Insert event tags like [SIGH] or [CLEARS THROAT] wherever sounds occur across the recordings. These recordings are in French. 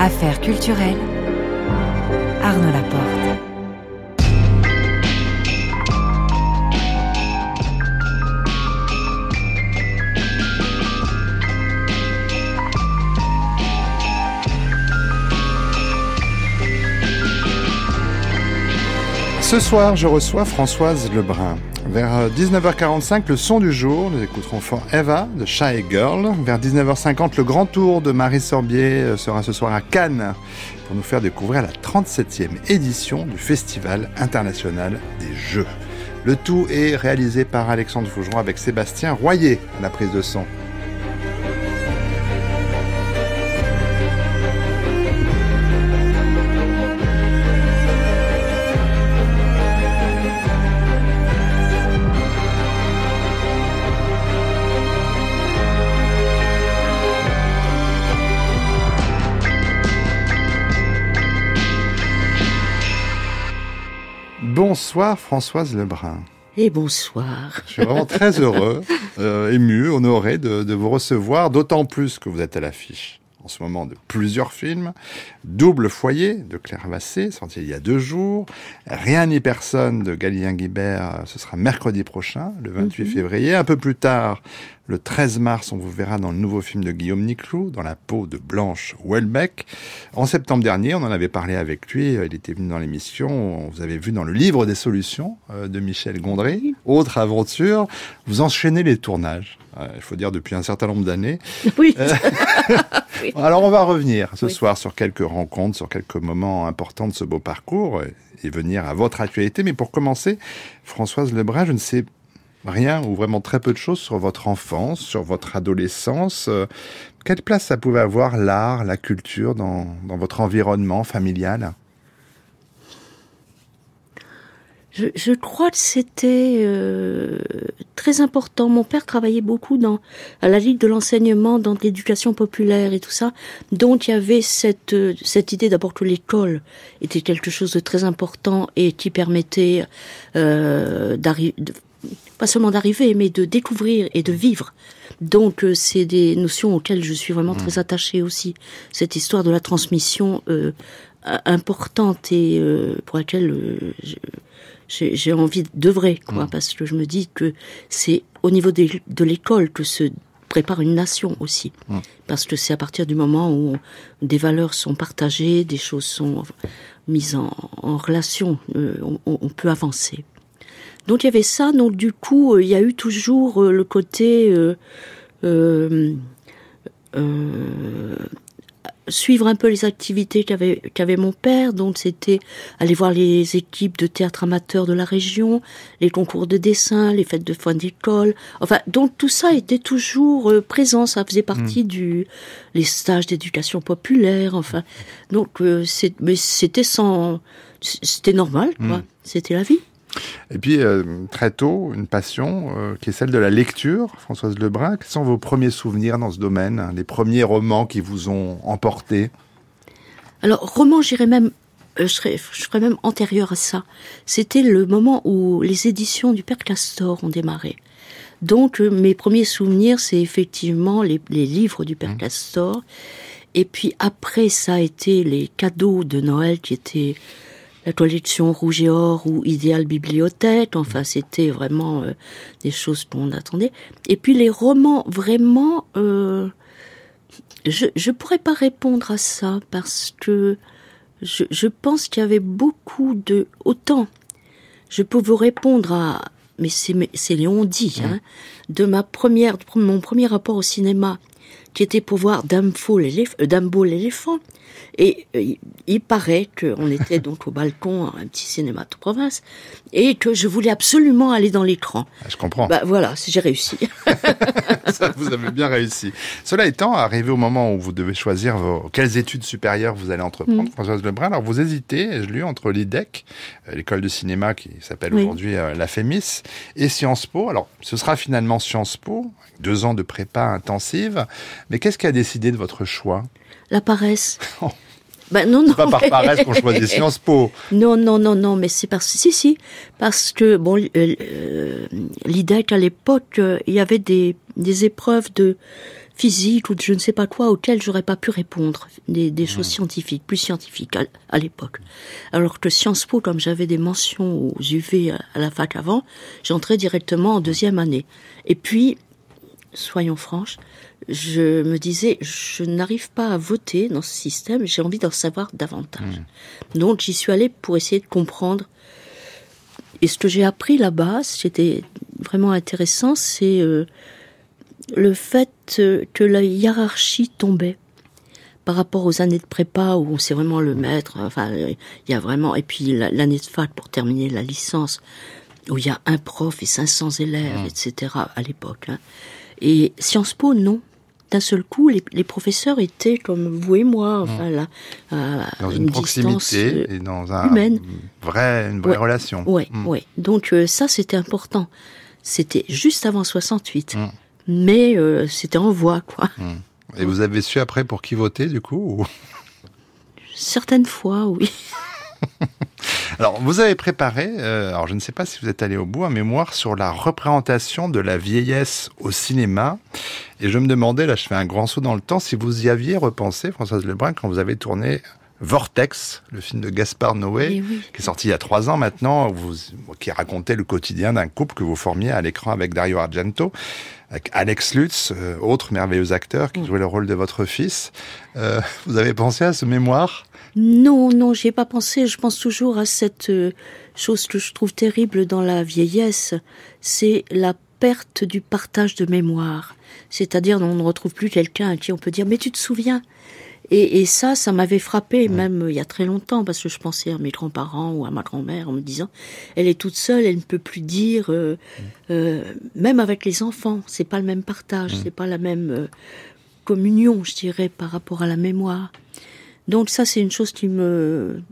Affaires culturelles. Arnaud Laporte. Ce soir, je reçois Françoise Lebrun. Vers 19h45, le son du jour, nous écouterons fort Eva de Shy Girl. Vers 19h50, le grand tour de Marie Sorbier sera ce soir à Cannes pour nous faire découvrir la 37e édition du Festival international des Jeux. Le tout est réalisé par Alexandre Fougeron avec Sébastien Royer à la prise de son. Bonsoir Françoise Lebrun. Et bonsoir. Je suis vraiment très heureux, [LAUGHS] euh, ému, honoré de, de vous recevoir, d'autant plus que vous êtes à l'affiche en ce moment de plusieurs films. Double foyer de Claire Vassé, sorti il y a deux jours. Rien ni personne de Galien Guibert, ce sera mercredi prochain, le 28 Mhm. février. Un peu plus tard, le 13 mars, on vous verra dans le nouveau film de Guillaume Niclou, dans la peau de Blanche Welbeck. En septembre dernier, on en avait parlé avec lui, il était venu dans l'émission, vous avez vu dans le livre des solutions euh, de Michel Gondry, autre aventure, vous enchaînez les tournages, euh, il faut dire depuis un certain nombre d'années. [LAUGHS] [LAUGHS] Oui. Alors on va revenir ce Oui. soir sur quelques rencontres, sur quelques moments importants de ce beau parcours et- venir à votre actualité. Mais pour commencer, Françoise Lebrun, je ne sais rien ou vraiment très peu de choses sur votre enfance, sur votre adolescence. Euh, Quelle place ça pouvait avoir l'art, la culture dans, votre environnement familial? Je, crois que c'était euh, très important. Mon père travaillait beaucoup dans à la Ligue de l'enseignement, dans l'éducation populaire et tout ça. Donc il y avait cette euh, cette idée d'abord que l'école était quelque chose de très important et qui permettait d'arriver, pas seulement d'arriver, mais de découvrir et de vivre. Donc euh, c'est des notions auxquelles je suis vraiment très attachée aussi. Cette histoire de la transmission euh, a- importante et euh, pour laquelle euh, j'ai envie d'œuvrer, quoi, parce que je me dis que c'est au niveau de l'école que se prépare une nation aussi, parce que c'est à partir du moment où des valeurs sont partagées, des choses sont mises en, en relation, euh, on, on- on peut avancer. Donc il y avait ça, donc du coup euh, il y a eu toujours euh, le côté euh, suivre un peu les activités qu'avait qu'avait mon père. Donc c'était aller voir les équipes de théâtre amateur de la région, les concours de dessin, les fêtes de fin d'école. Enfin, donc tout ça était toujours présent. Ça faisait partie du les stages d'éducation populaire. Enfin, donc euh, c'est mais c'était sans c'était normal quoi. C'était la vie. Et puis, euh, très tôt, une passion euh, qui est celle de la lecture. Françoise Lebrun, quels sont vos premiers souvenirs dans ce domaine hein, Les premiers romans qui vous ont emporté? Alors, roman, j'irais même, euh, je serais, je serais même antérieure à ça. C'était le moment où les éditions du Père Castor ont démarré. Donc, mes premiers souvenirs, c'est effectivement les, les livres du Père Castor. Et puis après, ça a été les cadeaux de Noël qui étaient la collection Rouge et Or ou Idéal Bibliothèque. Enfin, c'était vraiment euh, des choses qu'on attendait. Et puis les romans, vraiment, euh, je je pourrais pas répondre à ça parce que je, je pense qu'il y avait beaucoup de autant. Je peux vous répondre à mais c'est mais c'est Léon dit hein, de ma première de mon premier rapport au cinéma qui était pour voir Dumbo l'éléphant. Et euh, il paraît qu'on était donc au balcon, un petit cinéma de province, et que je voulais absolument aller dans l'écran. Ah, je comprends. Bah voilà, j'ai réussi. [LAUGHS] Ça, vous avez bien réussi. Cela étant, arrivé au moment où vous devez choisir vos, quelles études supérieures vous allez entreprendre, mm. Françoise Lebrun, alors vous hésitez, je lu, entre l'IDEC, euh, l'école de cinéma qui s'appelle aujourd'hui euh, la FEMIS, et Sciences Po. Alors, ce sera finalement Sciences Po, deux ans de prépa intensive. Mais qu'est-ce qui a décidé de votre choix? La paresse. [LAUGHS] Ben non, non. pas par paresse qu'on choisit [LAUGHS] Sciences Po. Non, non, non, non, mais c'est parce si, si, parce que bon, euh, euh l'IDEC à l'époque, euh, il y avait des, des épreuves de physique ou de je ne sais pas quoi auxquelles j'aurais pas pu répondre, des, des choses mmh. scientifiques, plus scientifiques à, l'époque. Alors que Sciences Po, comme j'avais des mentions aux UV à, à la fac avant, j'entrais directement en deuxième année. Et puis, soyons franches, je me disais, je n'arrive pas à voter dans ce système, j'ai envie d'en savoir davantage. Hmm. Donc j'y suis allée pour essayer de comprendre. Et ce que j'ai appris là-bas, c'était vraiment intéressant, c'est euh, le fait euh, que la hiérarchie tombait par rapport aux années de prépa où c'est vraiment le maître. Enfin, il y a vraiment et puis l'année de fac pour terminer la licence où il y a un prof et 500 élèves, hmm. etc. à l'époque. Hein. Et Sciences Po, non d'un seul coup, les, professeurs étaient comme vous et moi, enfin, là, dans une, proximité et dans un humaine. Vrai, une vraie relation. Oui, mmh. ouais. Donc euh, ça, c'était important. C'était juste avant 68, mmh. mais euh, c'était en voie, quoi. Et vous avez su après pour qui voter, du coup Certaines fois, oui. [LAUGHS] Alors, vous avez préparé, euh, alors je ne sais pas si vous êtes allé au bout, un mémoire sur la représentation de la vieillesse au cinéma. Et je me demandais, là je fais un grand saut dans le temps, si vous y aviez repensé, Françoise Lebrun, quand vous avez tourné Vortex, le film de Gaspard Noé, eh qui est sorti il y a trois ans maintenant, vous, qui racontait le quotidien d'un couple que vous formiez à l'écran avec Dario Argento, avec Alex Lutz, euh, autre merveilleux acteur qui jouait le rôle de votre fils. Euh, vous avez pensé à ce mémoire? Non, non, j'y ai pas pensé. Je pense toujours à cette euh, chose que je trouve terrible dans la vieillesse, c'est la perte du partage de mémoire. C'est-à-dire, on ne retrouve plus quelqu'un à qui on peut dire, mais tu te souviens? Et, ça, ça m'avait frappé, même euh, il y a très longtemps, parce que je pensais à mes grands-parents ou à ma grand-mère en me disant, elle est toute seule, elle ne peut plus dire, euh, même avec les enfants, c'est pas le même partage, c'est pas la même communion, je dirais, par rapport à la mémoire. Donc ça, c'est une chose qui me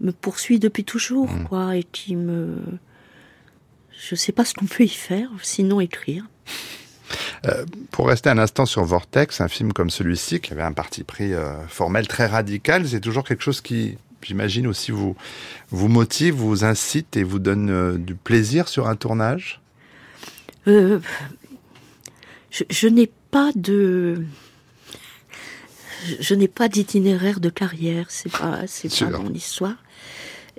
me poursuit depuis toujours, mmh. quoi, et qui me je sais pas ce qu'on peut y faire, sinon écrire. Euh, pour rester un instant sur Vortex, un film comme celui-ci, qui avait un parti pris euh, formel très radical, c'est toujours quelque chose qui, j'imagine aussi, vous, vous motive, vous incite et vous donne euh, du plaisir sur un tournage? Je, je n'ai pas de je, n'ai pas d'itinéraire de carrière, c'est pas, c'est pas mon histoire.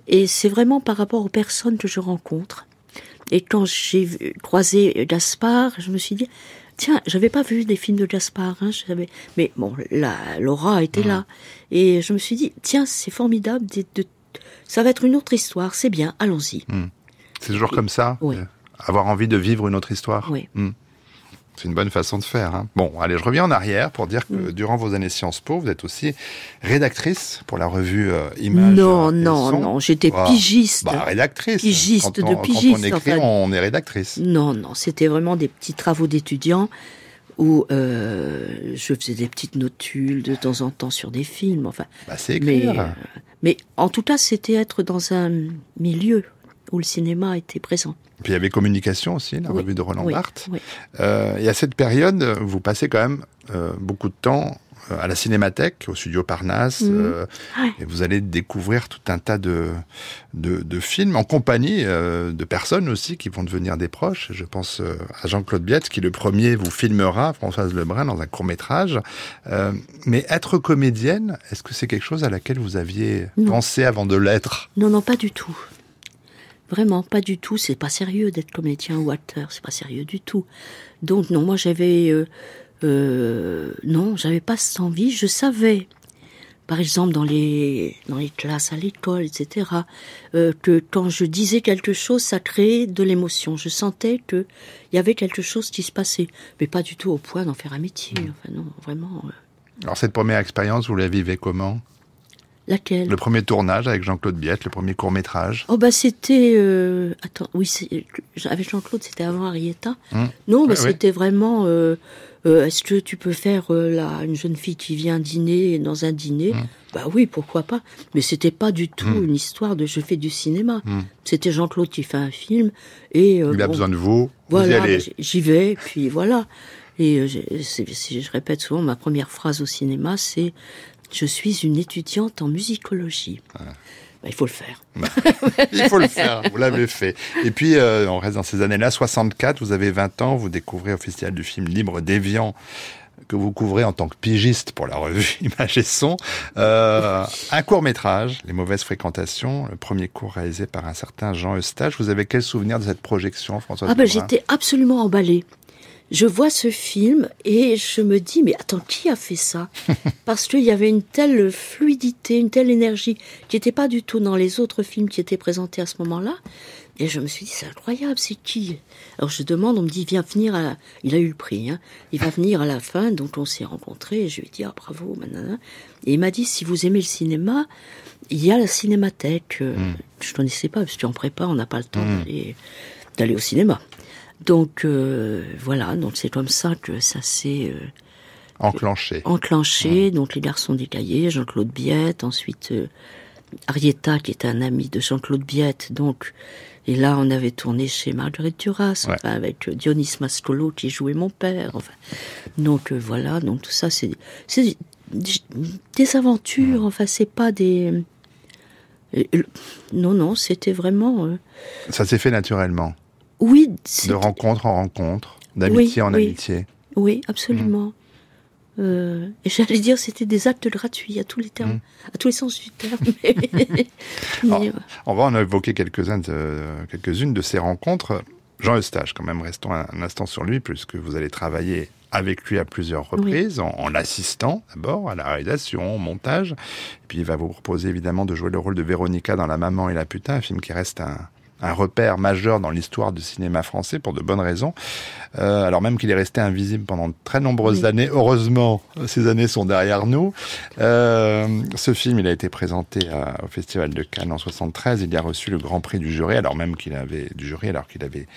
Et c'est vraiment par rapport aux personnes que je rencontre. Et quand j'ai croisé Gaspard, je me suis dit, tiens, j'avais pas vu des films de Gaspard, hein, mais bon, la, Laura était là. Et je me suis dit, tiens, c'est formidable, de, ça va être une autre histoire, c'est bien, allons-y. Hmm. C'est toujours comme ça oui. Avoir envie de vivre une autre histoire? Oui. C'est une bonne façon de faire. Hein. Bon, allez, je reviens en arrière pour dire que mm. durant vos années Sciences Po, vous êtes aussi rédactrice pour la revue euh, Images. Non, non, non, j'étais ah, pigiste. Bah, rédactrice. Pigiste de pigiste. Quand on écrit, on est rédactrice. Non, non, c'était vraiment des petits travaux d'étudiants où euh, je faisais des petites notules de temps en temps sur des films. Enfin, bah, c'est mais, euh, mais en tout cas, c'était être dans un milieu où le cinéma était présent. Puis il y avait Communication aussi, la revue de Roland Barthes. Euh, et à cette période, vous passez quand même euh, beaucoup de temps euh, à la Cinémathèque, au studio Parnasse, mhm. et vous allez découvrir tout un tas de, de, films en compagnie de personnes aussi qui vont devenir des proches. Je pense à Jean-Claude Biette, qui le premier vous filmera, Françoise Lebrun, dans un court métrage. mais être comédienne, est-ce que c'est quelque chose à laquelle vous aviez pensé avant de l'être? Non, non, pas du tout. Vraiment, pas du tout. C'est pas sérieux d'être comédien ou acteur. C'est pas sérieux du tout. Donc non, moi j'avais, euh, euh, non, j'avais pas cette envie. Je savais par exemple dans les dans les classes à l'école, etc. Euh, que quand je disais quelque chose, ça créait de l'émotion. Je sentais que il y avait quelque chose qui se passait, mais pas du tout au point d'en faire un métier. Mmh. Enfin non, vraiment. Alors cette première expérience, vous la vivez comment? Laquelle? Le premier tournage avec Jean-Claude Biette, le premier court métrage. Oh bah c'était euh, attends oui avec Jean-Claude c'était avant Arietta. Mmh. Non bah ouais. c'était vraiment euh, euh, est-ce que tu peux faire euh, là une jeune fille qui vient dîner dans un dîner? Mmh. Bah oui pourquoi pas mais c'était pas du tout une histoire de je fais du cinéma. C'était Jean-Claude qui fait un film et euh, Il a bon, besoin de vous, voilà j'y vais puis voilà et euh, c'est- je répète souvent ma première phrase au cinéma c'est je suis une étudiante en musicologie. Bah, il faut le faire. [LAUGHS] Il faut le faire, vous l'avez fait. Et puis, euh, on reste dans ces années-là, 64, vous avez 20 ans, vous découvrez au Festival du film Libre d'Évian que vous couvrez en tant que pigiste pour la revue [LAUGHS] Image et Son. Euh, un court-métrage, Les mauvaises fréquentations, le premier cours réalisé par un certain Jean Eustache. Vous avez quel souvenir de cette projection, François Ah ben j'étais absolument emballée. Je vois ce film et je me dis mais attends qui a fait ça? [LAUGHS] Parce qu'il y avait une telle fluidité, une telle énergie qui n'était pas du tout dans les autres films qui étaient présentés à ce moment-là. Et je me suis dit c'est incroyable, c'est qui? Alors je demande, on me dit viens venir à la... Il a eu le prix, hein. il va venir à la fin, donc on s'est rencontrés et je lui ai dit ah bravo, manana. Et il m'a dit si vous aimez le cinéma, il y a la cinémathèque. Euh, Je connaissais pas parce qu'en prépa on n'a pas le temps d'aller d'aller au cinéma. Donc euh, voilà, donc c'est comme ça que ça s'est euh, Enclenché. enclenché. Donc les garçons des cahiers, Jean-Claude Biette, ensuite euh, Arietta qui était un ami de Jean-Claude Biette. Donc et là on avait tourné chez Marguerite Duras, Ouais. enfin, avec Dionys Mascolo qui jouait mon père. Enfin, donc voilà, donc tout ça c'est des, aventures. Enfin c'est pas des non non c'était vraiment Ça s'est fait naturellement, oui de rencontre en rencontre, d'amitié en oui. amitié. Oui, absolument. Euh, et j'allais dire, c'était des actes gratuits à tous les termes, à tous les sens du terme. Mais, [LAUGHS] mais, Alors, euh, On va en évoquer quelques-unes de, ces rencontres. Jean Eustache, quand même, restons un, un instant sur lui, puisque vous allez travailler avec lui à plusieurs reprises, en, en l'assistant d'abord à la réalisation, au montage. Et puis il va vous proposer évidemment de jouer le rôle de Véronica dans La Maman et la Putain, un film qui reste un, un repère majeur dans l'histoire du cinéma français pour de bonnes raisons. Euh, alors même qu'il est resté invisible pendant de très nombreuses Oui. années, heureusement, ces années sont derrière nous. Euh, ce film, il a été présenté à- au Festival de Cannes en 73. Il y a reçu le Grand Prix du jury, alors même qu'il avait du jury, alors qu'il avait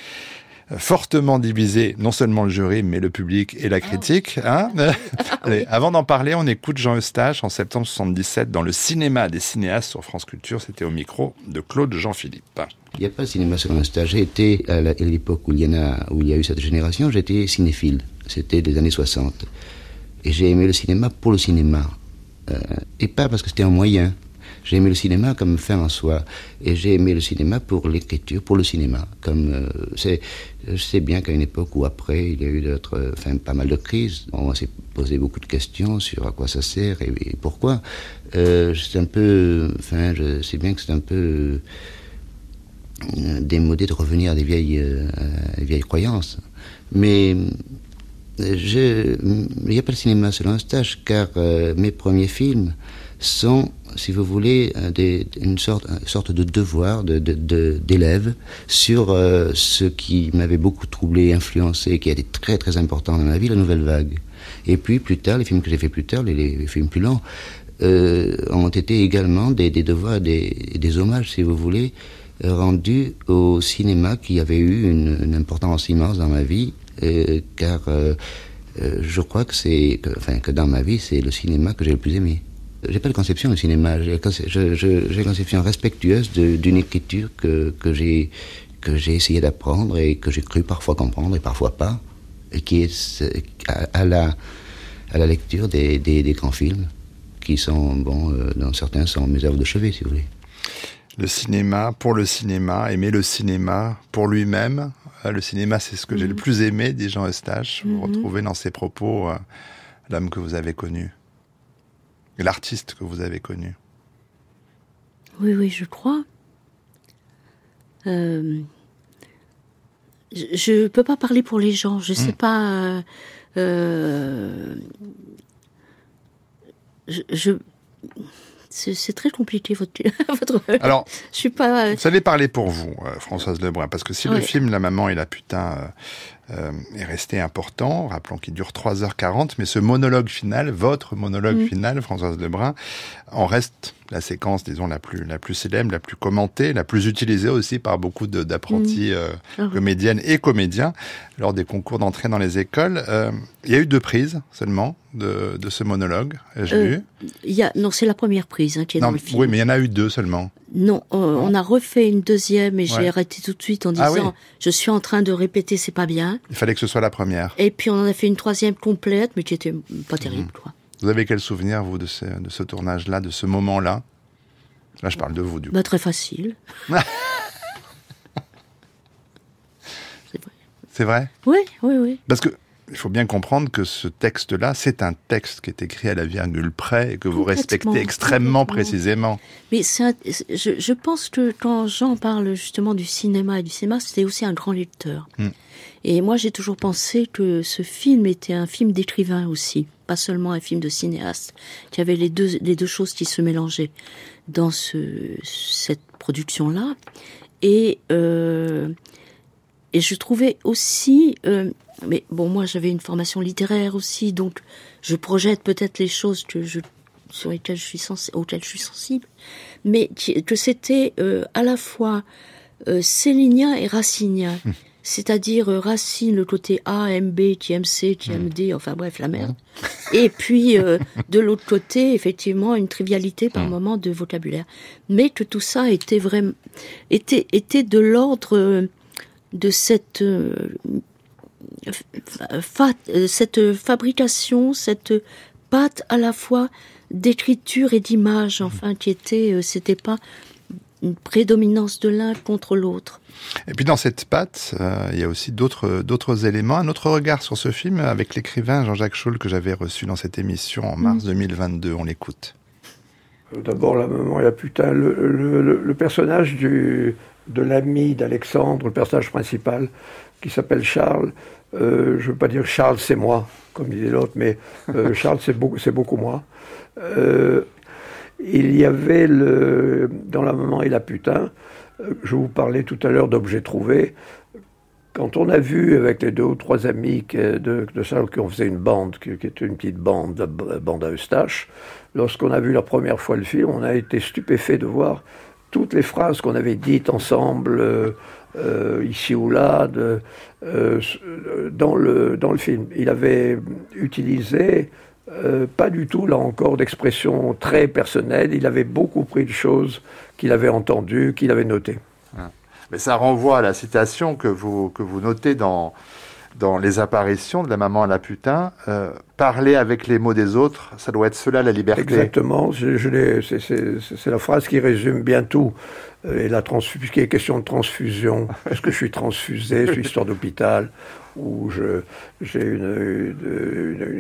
euh, fortement divisé non seulement le jury, mais le public et la critique. Hein [LAUGHS] Allez, avant d'en parler, on écoute Jean Eustache en septembre 77 dans le cinéma des cinéastes sur France Culture. C'était au micro de Claude Jean-Philippe. Il n'y a pas de cinéma sur stage. J'ai été, à l'époque où il, y a, eu cette génération, j'étais cinéphile. C'était des années 60. Et j'ai aimé le cinéma pour le cinéma. Euh, et pas parce que c'était un moyen. J'ai aimé le cinéma comme fin en soi. Et j'ai aimé le cinéma pour l'écriture, pour le cinéma. Comme euh, c'est, je sais bien qu'à une époque où après, il y a eu d'autres, enfin, pas mal de crises. On s'est posé beaucoup de questions sur à quoi ça sert et, pourquoi. Euh, c'est un peu, enfin, je sais bien que c'est un peu démodé de revenir à des vieilles, euh, vieilles croyances. Mais euh, il n'y a pas de cinéma selon un stage, car euh, mes premiers films sont, si vous voulez, euh, une sorte, une sorte de devoir de- de- de- d'élève sur euh, ce qui m'avait beaucoup troublé, influencé, qui a été très très important dans ma vie, la nouvelle vague. Et puis plus tard, les films que j'ai fait plus tard, les, films plus longs, euh, ont été également des, devoirs, des hommages, si vous voulez, euh, rendus au cinéma qui avait eu une, une importance immense dans ma vie, euh, car euh, euh, je crois que c'est, enfin, que dans ma vie, c'est le cinéma que j'ai le plus aimé. J'ai pas de conception du cinéma, j'ai une conception respectueuse d'une écriture que, que j'ai que j'ai essayé d'apprendre et que j'ai cru parfois comprendre et parfois pas, et qui est à la, à la lecture des, des, des grands films, qui sont, bon, euh, dans certains sont mes œuvres de chevet, si vous voulez. Le cinéma pour le cinéma, aimer le cinéma pour lui-même. Euh, Le cinéma, c'est ce que j'ai le plus aimé, dit Jean Eustache. Vous retrouvez dans ses propos euh, l'homme que vous avez connu, l'artiste que vous avez connu. oui, oui, je crois. Euh, je ne peux pas parler pour les gens. Je sais pas. euh, euh, je, je, c'est très compliqué votre, [LAUGHS] votre. Alors, [LAUGHS] je suis pas. Vous allez parler pour vous, euh, Françoise Lebrun, parce que si le film La maman et la putain euh, euh, est resté important. Rappelons qu'il dure 3h40, mais ce monologue final, votre monologue mm. final, Françoise Lebrun, en reste la séquence, disons, la plus, la plus célèbre, la plus commentée, la plus utilisée aussi par beaucoup d'apprentis mm. euh, ah comédiennes et comédiens lors des concours d'entrée dans les écoles. Euh, il y a eu deux prises seulement de, de ce monologue, j'ai vu. Il y a, non, c'est la première prise hein, qui est dans le film. Oui, mais il y en a eu deux seulement. Non, on a refait une deuxième et j'ai arrêté tout de suite en ah disant je suis en train de répéter, c'est pas bien. Il fallait que ce soit la première. Et puis on en a fait une troisième complète, mais qui était pas terrible. Mhm. Quoi. Vous avez quel souvenir, vous, de ce, de ce tournage-là, de ce moment-là? Là, je parle de vous, du bah, Très facile. [LAUGHS] c'est vrai Oui, oui, oui. Parce que il faut bien comprendre que ce texte-là, c'est un texte qui est écrit à la virgule près et que vous respectez extrêmement précisément. Mais je, pense que quand Jean parle justement du cinéma et du cinéma, c'était aussi un grand lecteur. Hmm. Et moi, j'ai toujours pensé que ce film était un film d'écrivain aussi, pas seulement un film de cinéaste, qu'il y avait les deux, les deux choses qui se mélangeaient dans ce, cette production-là. Et, euh, et je trouvais aussi... Euh, mais bon, moi j'avais une formation littéraire aussi, donc je projette peut-être les choses que je, sur lesquelles je suis auxquelles je suis sensible, mais que c'était euh, à la fois euh, célinien et racinien. Hum. C'est-à-dire euh, Racine, le côté A, MB, qui aime C, qui aime D, enfin bref, la merde. Hum. Et puis, euh, de l'autre côté, effectivement, une trivialité par hum. moment de vocabulaire. Mais que tout ça était vraiment, était, était de l'ordre de cette euh, cette fabrication, cette pâte à la fois d'écriture et d'image, enfin, qui était, euh, c'était pas une prédominance de l'un contre l'autre. Et puis dans cette pâte, euh, il y a aussi d'autres d'autres éléments. Un autre regard sur ce film avec l'écrivain Jean-Jacques Scholl que j'avais reçu dans cette émission en mars 2022. Mm. On l'écoute. D'abord la maman et la putain. Le, personnage du, de l'ami d'Alexandre, le personnage principal, qui s'appelle Charles, euh, je ne veux pas dire Charles c'est moi, comme disait l'autre, mais euh, [LAUGHS] Charles c'est beaucoup, beaucoup moi. Euh, il y avait le, dans La Maman et la Putain, je vous parlais tout à l'heure d'objets trouvés. Quand on a vu avec les deux ou trois amis de, de Charles qu'on faisait une bande, qui, était une petite bande, bande à Eustache, lorsqu'on a vu la première fois le film, on a été stupéfait de voir toutes les phrases qu'on avait dites ensemble euh, ici ou là euh, dans, le, dans le film. Il avait utilisé euh, pas du tout, là encore, d'expressions très personnelles. Il avait beaucoup pris de choses qu'il avait entendues, qu'il avait notées. Ah. Mais ça renvoie à la citation que vous notez dans, dans les apparitions de la maman à la putain, euh, parler avec les mots des autres, ça doit être cela la liberté. Exactement, c'est la phrase qui résume bien tout. Euh, et la transfusion, question de transfusion, est-ce que je suis transfusé, je suis histoire d'hôpital, ou j'ai une,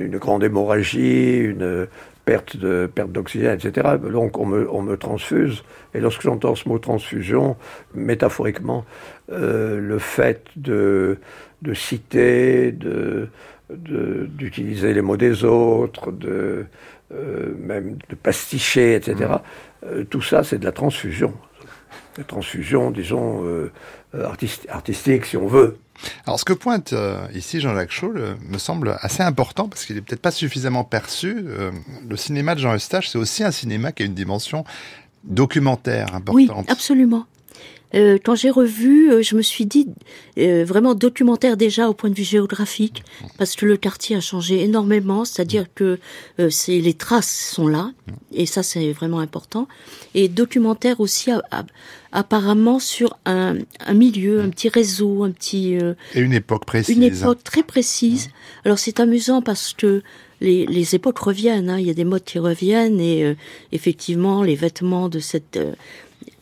une, grande hémorragie, une perte de perte d'oxygène, etc. Donc on me, on me transfuse. Et lorsque j'entends ce mot transfusion, métaphoriquement, euh, le fait de de citer, de, d'utiliser les mots des autres, de, euh, même de pasticher, etc. Mmh. Euh, tout ça, c'est de la transfusion. La transfusion, disons, euh, artistique, si on veut. Alors, ce que pointe ici Jean-Jacques Chaul me semble assez important parce qu'il n'est peut-être pas suffisamment perçu. le cinéma de Jean Eustache, c'est aussi un cinéma qui a une dimension documentaire importante. Oui, absolument. Euh, quand j'ai revu, euh, je me suis dit euh, vraiment documentaire déjà au point de vue géographique, parce que le quartier a changé énormément, c'est-à-dire que c'est les traces sont là, et ça c'est vraiment important, et documentaire aussi apparemment sur un, un, milieu, un petit réseau, un petit et une époque précise, une époque très précise. Alors c'est amusant parce que les, les époques reviennent, hein, il y a des modes qui reviennent et effectivement les vêtements de cette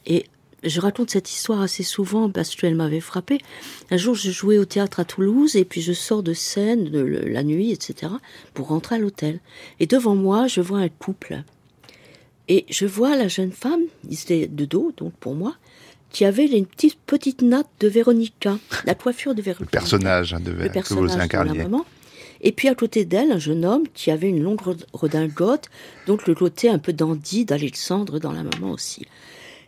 et je raconte cette histoire assez souvent parce qu'elle m'avait frappé. Un jour, je jouais au théâtre à Toulouse et puis je sors de scène de la nuit, etc., pour rentrer à l'hôtel. Et devant moi, je vois un couple. Et je vois la jeune femme, étaient de dos, donc pour moi, qui avait une petite, petite natte de Véronica, la coiffure de Véronica. Le personnage hein, de Véronica, que vous incarniez. Et puis à côté d'elle, un jeune homme qui avait une longue redingote, donc le côté un peu dandy d'Alexandre dans la maman aussi.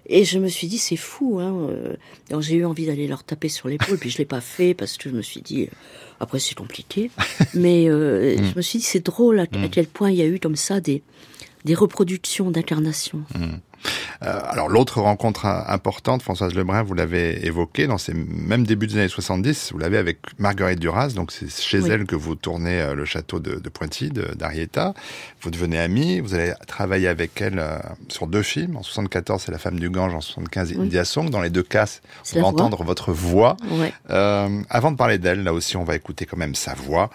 Et je me suis dit, c'est fou. Hein. Euh. J'ai eu envie d'aller leur taper sur l'épaule, puis je l'ai pas fait parce que je me suis dit, après c'est compliqué. [LAUGHS] Mais euh, mm. je me suis dit, c'est drôle à, mm. quel point il y a eu comme ça des, des reproductions d'incarnation. Mm. Euh, alors l'autre rencontre importante, Françoise Lebrun, vous l'avez évoqué dans ces mêmes débuts des années 70, vous l'avez avec Marguerite Duras, donc c'est chez elle que vous tournez euh, le château de, de Pointy, d'Arietta. Vous devenez amie, vous allez travailler avec elle euh, sur deux films. En 74, c'est La femme du Gange, en 75, oui. India Song. Dans les deux cas, on va entendre votre voix. Euh, avant de parler d'elle, là aussi, on va écouter quand même sa voix,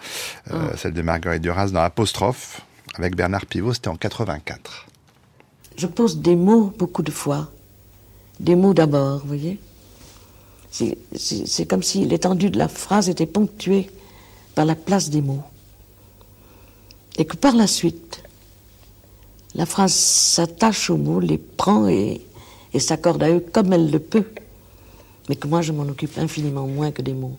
oh. celle de Marguerite Duras dans Apostrophe avec Bernard Pivot, c'était en 84 je pose des mots beaucoup de fois. Des mots d'abord, vous voyez. C'est comme si l'étendue de la phrase était ponctuée par la place des mots. Et que par la suite, la phrase s'attache aux mots, les prend et, et s'accorde à eux comme elle le peut. Mais que moi, je m'en occupe infiniment moins que des mots.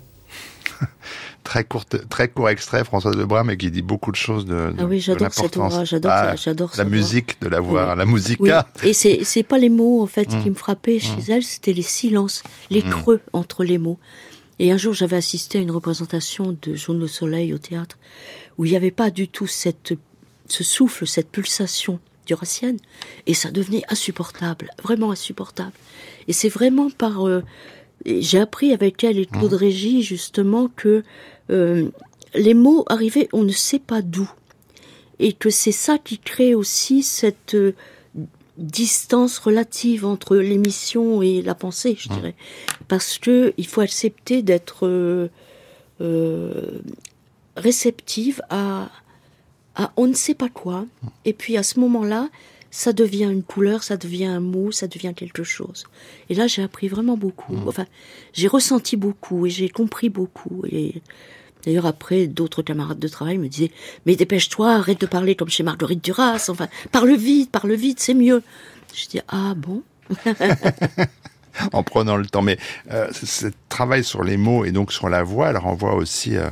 [LAUGHS] très courte, très court extrait, Françoise Lebrun, mais qui dit beaucoup de choses de, de Ah oui, j'adore cet ouvrage, j'adore, ah, j'adore la musique de la voix, la musica. Oui. Et c'est, c'est pas les mots, en fait, mmh. qui me frappaient chez mmh. elle, c'était les silences, les mmh. creux entre les mots. Et un jour, j'avais assisté à une représentation de Jaune le Soleil au théâtre, où il n'y avait pas du tout cette, ce souffle, cette pulsation duracienne, et ça devenait insupportable, vraiment insupportable. Et c'est vraiment par, euh, j'ai appris avec elle et Claude Régis justement que euh, les mots arrivaient on ne sait pas d'où. Et que c'est ça qui crée aussi cette euh, distance relative entre l'émission et la pensée, je dirais. Parce que il faut accepter d'être euh, réceptive à, à on ne sait pas quoi. Et puis à ce moment-là, ça devient une couleur, ça devient un mot, ça devient quelque chose. Et là, j'ai appris vraiment beaucoup. Enfin, j'ai ressenti beaucoup et j'ai compris beaucoup. Et D'ailleurs, après, d'autres camarades de travail me disaient Mais dépêche-toi, arrête de parler comme chez Marguerite Duras. Enfin, parle vite, parle vite, c'est mieux. Je dis Ah bon? [LAUGHS] [LAUGHS] en prenant le temps. Mais euh, ce travail sur les mots et donc sur la voix, elle renvoie aussi euh,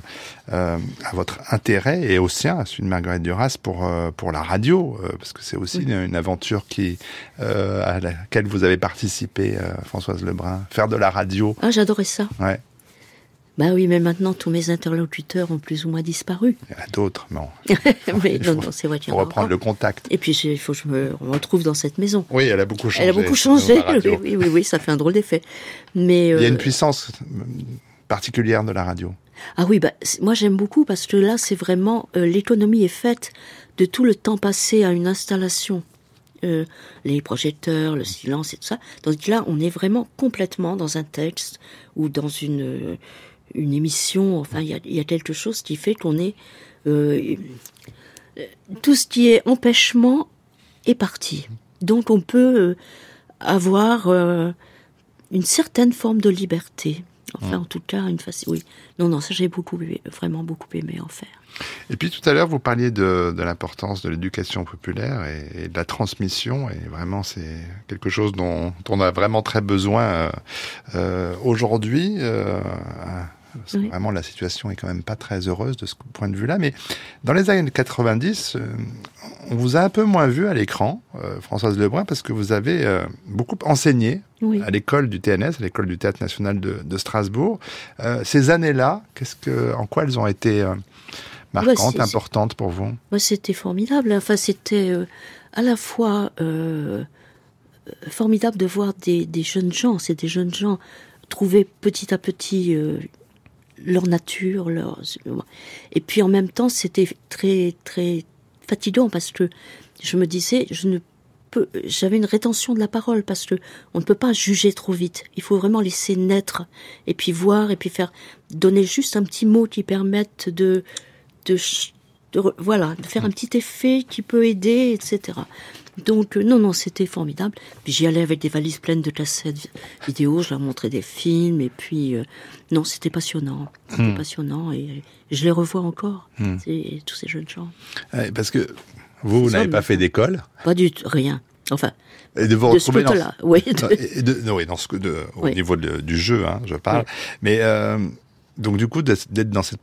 euh, à votre intérêt et au sien, celui de Marguerite Duras, pour, pour la radio, parce que c'est aussi oui. une, une, aventure qui, à laquelle vous avez participé, Françoise Lebrun. Faire de la radio. Ah, j'adorais ça. Ouais. Bah oui, mais maintenant tous mes interlocuteurs ont plus ou moins disparu. Il y en a d'autres, non. [LAUGHS] mais non, non, c'est vrai qu'il y en a reprendre le contact. Et puis il faut que je me retrouve dans cette maison. Oui, elle a beaucoup changé. Elle a beaucoup changé. Oui, oui, oui, ça fait un drôle d'effet. Mais euh... il y a une puissance particulière de la radio. Ah oui, bah moi j'aime beaucoup parce que là c'est vraiment euh, l'économie est faite de tout le temps passé à une installation. Euh, les projecteurs, le silence et tout ça. Donc là, on est vraiment complètement dans un texte ou dans une euh, une émission, enfin, il y a, quelque chose qui fait qu'on est... Euh, tout ce qui est empêchement est parti. Donc on peut euh, avoir euh, une certaine forme de liberté. Enfin, en tout cas, une facile. Oui. Non, non, ça j'ai beaucoup, vraiment beaucoup aimé en faire. Et puis tout à l'heure, vous parliez de, de l'importance de l'éducation populaire et, de la transmission. Et vraiment, c'est quelque chose dont, on a vraiment très besoin aujourd'hui. Parce que oui. vraiment la situation est quand même pas très heureuse de ce point de vue-là. Mais dans les années 90, euh, on vous a un peu moins vu à l'écran, euh, Françoise Lebrun, parce que vous avez euh, beaucoup enseigné oui. à l'école du TNS, à l'école du Théâtre National de, de Strasbourg. Euh, ces années-là, qu'est-ce que, en quoi elles ont été euh, marquantes, importantes pour vous? Ouais, C'était formidable. Enfin, c'était à la fois formidable de voir des, des jeunes gens, c'est des jeunes gens trouver petit à petit leur nature, leur... et puis en même temps c'était très très fatigant parce que je me disais je ne peux j'avais une rétention de la parole parce que on ne peut pas juger trop vite. Il faut vraiment laisser naître et puis voir et puis faire donner juste un petit mot qui permette de de, de voilà de faire un petit effet qui peut aider etc donc euh, non non c'était formidable puis j'y allais avec des valises pleines de cassettes vidéo je leur montrais des films et puis euh, non c'était passionnant c'était mmh. passionnant et je les revois encore mmh. tous ces jeunes gens ouais, parce que vous, vous n'avez pas fait d'école? Pas du tout rien enfin et de vous retrouver dans, là, oui, [LAUGHS] de... de, non, oui, dans ce, au oui. niveau du jeu, hein, je parle. Oui. Mais euh, Donc du coup, d'être dans cette,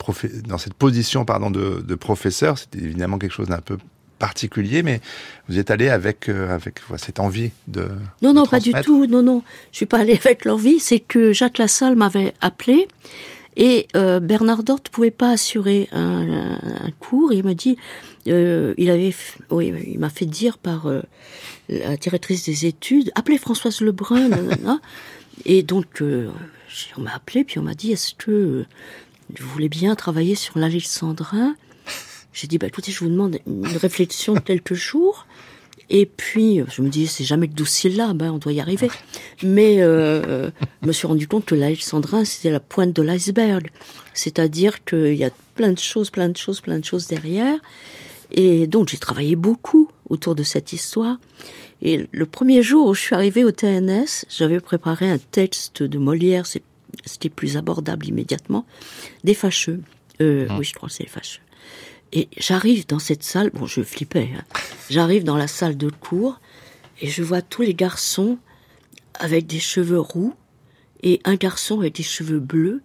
dans cette position pardon, de professeur, c'était évidemment quelque chose d'un peu particulier, mais vous êtes allé avec, euh, avec cette envie de. Non, non, pas du tout. Non, non. Je suis pas allé avec l'envie. C'est que Jacques Lassalle m'avait appelé et euh, Bernard Dort pouvait pas assurer un, un cours. Il m'a dit, euh, il avait, oui, il m'a fait dire par euh, la directrice des études, appelez Françoise Lebrun. [LAUGHS] et donc, on m'a appelé, puis on m'a dit, est-ce que vous voulez bien travailler sur l'Alexandrin j'ai dit, bah, écoutez, je vous demande une réflexion de quelques jours. Et puis, je me dis, c'est jamais que douze syllabes, hein, on doit y arriver. Mais euh, je me suis rendu compte que l'alexandrin, c'était la pointe de l'iceberg. C'est-à-dire qu'il y a plein de choses, plein de choses, plein de choses derrière. Et donc, j'ai travaillé beaucoup autour de cette histoire. Et le premier jour où je suis arrivée au TNS, j'avais préparé un texte de Molière, c'était plus abordable immédiatement, des fâcheux. Euh, Oui, je crois que c'est les fâcheux. Et j'arrive dans cette salle, bon, je flippais, hein. j'arrive dans la salle de cours et je vois tous les garçons avec des cheveux roux et un garçon avec des cheveux bleus.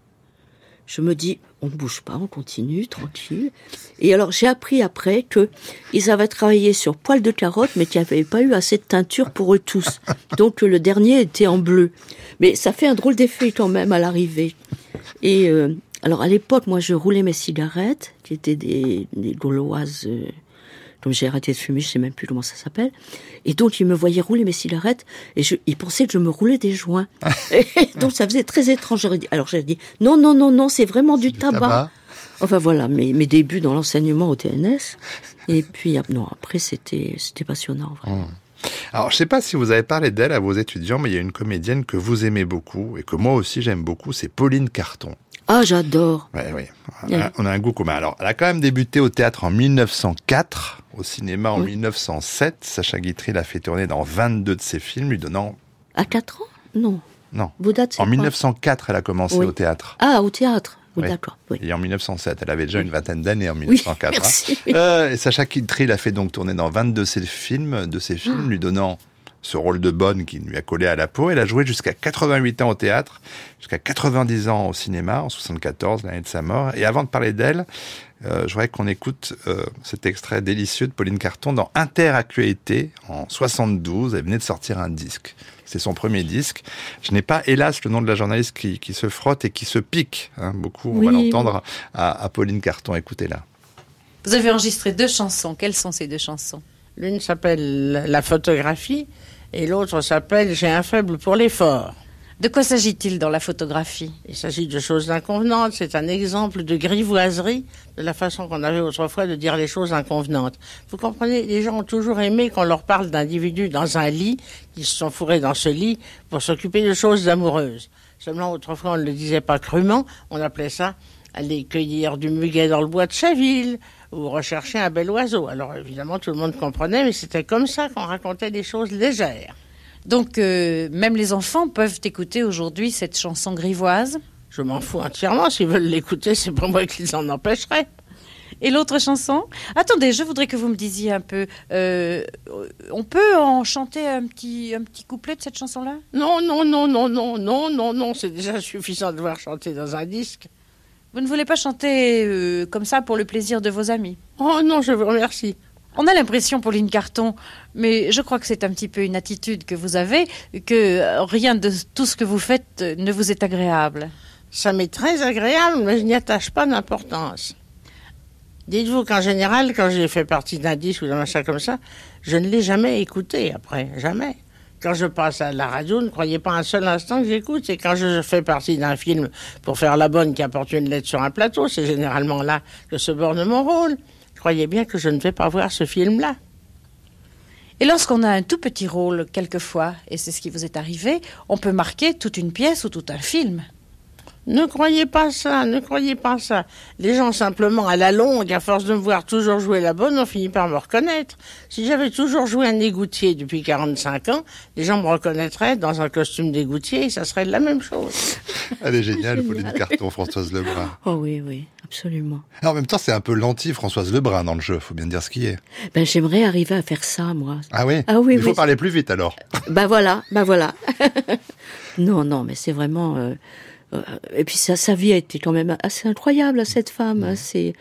Je me dis, on ne bouge pas, on continue, tranquille. Et alors, j'ai appris après que ils avaient travaillé sur poil de carotte, mais qu'il n'y avait pas eu assez de teinture pour eux tous. Donc, le dernier était en bleu. Mais ça fait un drôle d'effet quand même à l'arrivée. Et euh, alors à l'époque, moi, je roulais mes cigarettes, qui étaient des, des gauloises. Euh, comme j'ai arrêté de fumer, je sais même plus comment ça s'appelle. Et donc, ils me voyaient rouler mes cigarettes et je, ils pensaient que je me roulais des joints. [LAUGHS] et donc, ça faisait très étrange. Alors, j'ai dit, non, non, non, non, c'est vraiment du, tabac. Enfin, voilà, mes, mes débuts dans l'enseignement au TNS. [LAUGHS] Et puis, non, après, c'était, c'était passionnant, vraiment. Mmh. Alors, je sais pas si vous avez parlé d'elle à vos étudiants, mais il y a une comédienne que vous aimez beaucoup et que moi aussi j'aime beaucoup, c'est Pauline Carton. Ah, j'adore. Oui, oui. On, a, un goût commun. Alors, elle a quand même débuté au théâtre en 1904, au cinéma en 1907. Sacha Guitry l'a fait tourner dans 22 de ses films, lui donnant... À 4 ans? Non. Non. en 1904, elle a commencé au théâtre. Ah, au théâtre. D'accord. Et en 1907, elle avait déjà une vingtaine d'années en 1904. Oui, merci, euh, et Sacha Guitry l'a fait donc tourner dans 22 de ses films, de ses films, ah. lui donnant ce rôle de bonne qui lui a collé à la peau. Elle a joué jusqu'à 88 ans au théâtre, jusqu'à 90 ans au cinéma, en 74, l'année de sa mort. Et avant de parler d'elle, euh, je voudrais qu'on écoute euh, cet extrait délicieux de Pauline Carton dans Interactualité en 72. Elle venait de sortir un disque. C'est son premier disque. Je n'ai pas, hélas, le nom de la journaliste qui, qui se frotte et qui se pique. Hein, beaucoup, on va l'entendre à, à Pauline Carton. Écoutez-la. Vous avez enregistré deux chansons. Quelles sont ces deux chansons? L'une s'appelle La photographie et l'autre s'appelle J'ai un faible pour l'effort. De quoi s'agit-il dans la photographie? Il s'agit de choses inconvenantes. C'est un exemple de grivoiserie de la façon qu'on avait autrefois de dire les choses inconvenantes. Vous comprenez, les gens ont toujours aimé qu'on leur parle d'individus dans un lit, qui se sont fourrés dans ce lit pour s'occuper de choses amoureuses. Seulement, autrefois, on ne le disait pas crûment, on appelait ça aller cueillir du muguet dans le bois de Chaville, ou rechercher un bel oiseau. Alors évidemment, tout le monde comprenait, mais c'était comme ça qu'on racontait des choses légères. Donc euh, même les enfants peuvent écouter aujourd'hui cette chanson grivoise Je m'en fous entièrement. S'ils veulent l'écouter, c'est pas moi qui les en empêcherai. Et l'autre chanson? Attendez, je voudrais que vous me disiez un peu. Euh, on peut en chanter un petit, un petit couplet de cette chanson-là? Non, non, non, non, non, non, non, non. C'est déjà suffisant de voir chanter dans un disque. Vous ne voulez pas chanter euh, comme ça pour le plaisir de vos amis Oh non, je vous remercie. On a l'impression, Pauline Carton, mais je crois que c'est un petit peu une attitude que vous avez, que rien de tout ce que vous faites ne vous est agréable. Ça m'est très agréable, mais je n'y attache pas d'importance. Dites-vous qu'en général, quand j'ai fait partie d'un disque ou d'un machin comme ça, je ne l'ai jamais écouté après, jamais. Quand je passe à la radio, ne croyez pas un seul instant que j'écoute. C'est quand je fais partie d'un film pour faire la bonne qui apporte une lettre sur un plateau. C'est généralement là que se borne mon rôle. Croyez bien que je ne vais pas voir ce film-là. Et lorsqu'on a un tout petit rôle, quelquefois, et c'est ce qui vous est arrivé, on peut marquer toute une pièce ou tout un film. Ne croyez pas ça, ne croyez pas ça. Les gens simplement à la longue, à force de me voir toujours jouer la bonne, ont fini par me reconnaître. Si j'avais toujours joué un égoutier depuis 45 ans, les gens me reconnaîtraient dans un costume d'égoutier et ça serait la même chose. [LAUGHS] Elle est géniale, Pauline Carton, Françoise Lebrun. Oh oui, oui, absolument. en même temps, c'est un peu l'anti-Françoise Lebrun dans le jeu, faut bien dire ce qui est. Ben, j'aimerais arriver à faire ça, moi. Ah oui? Ah oui, Il faut parler plus vite alors. Ben voilà, ben voilà. [LAUGHS] non, non, mais c'est vraiment... Euh, euh, et puis sa, sa vie a été quand même assez incroyable à cette femme. hein, c'est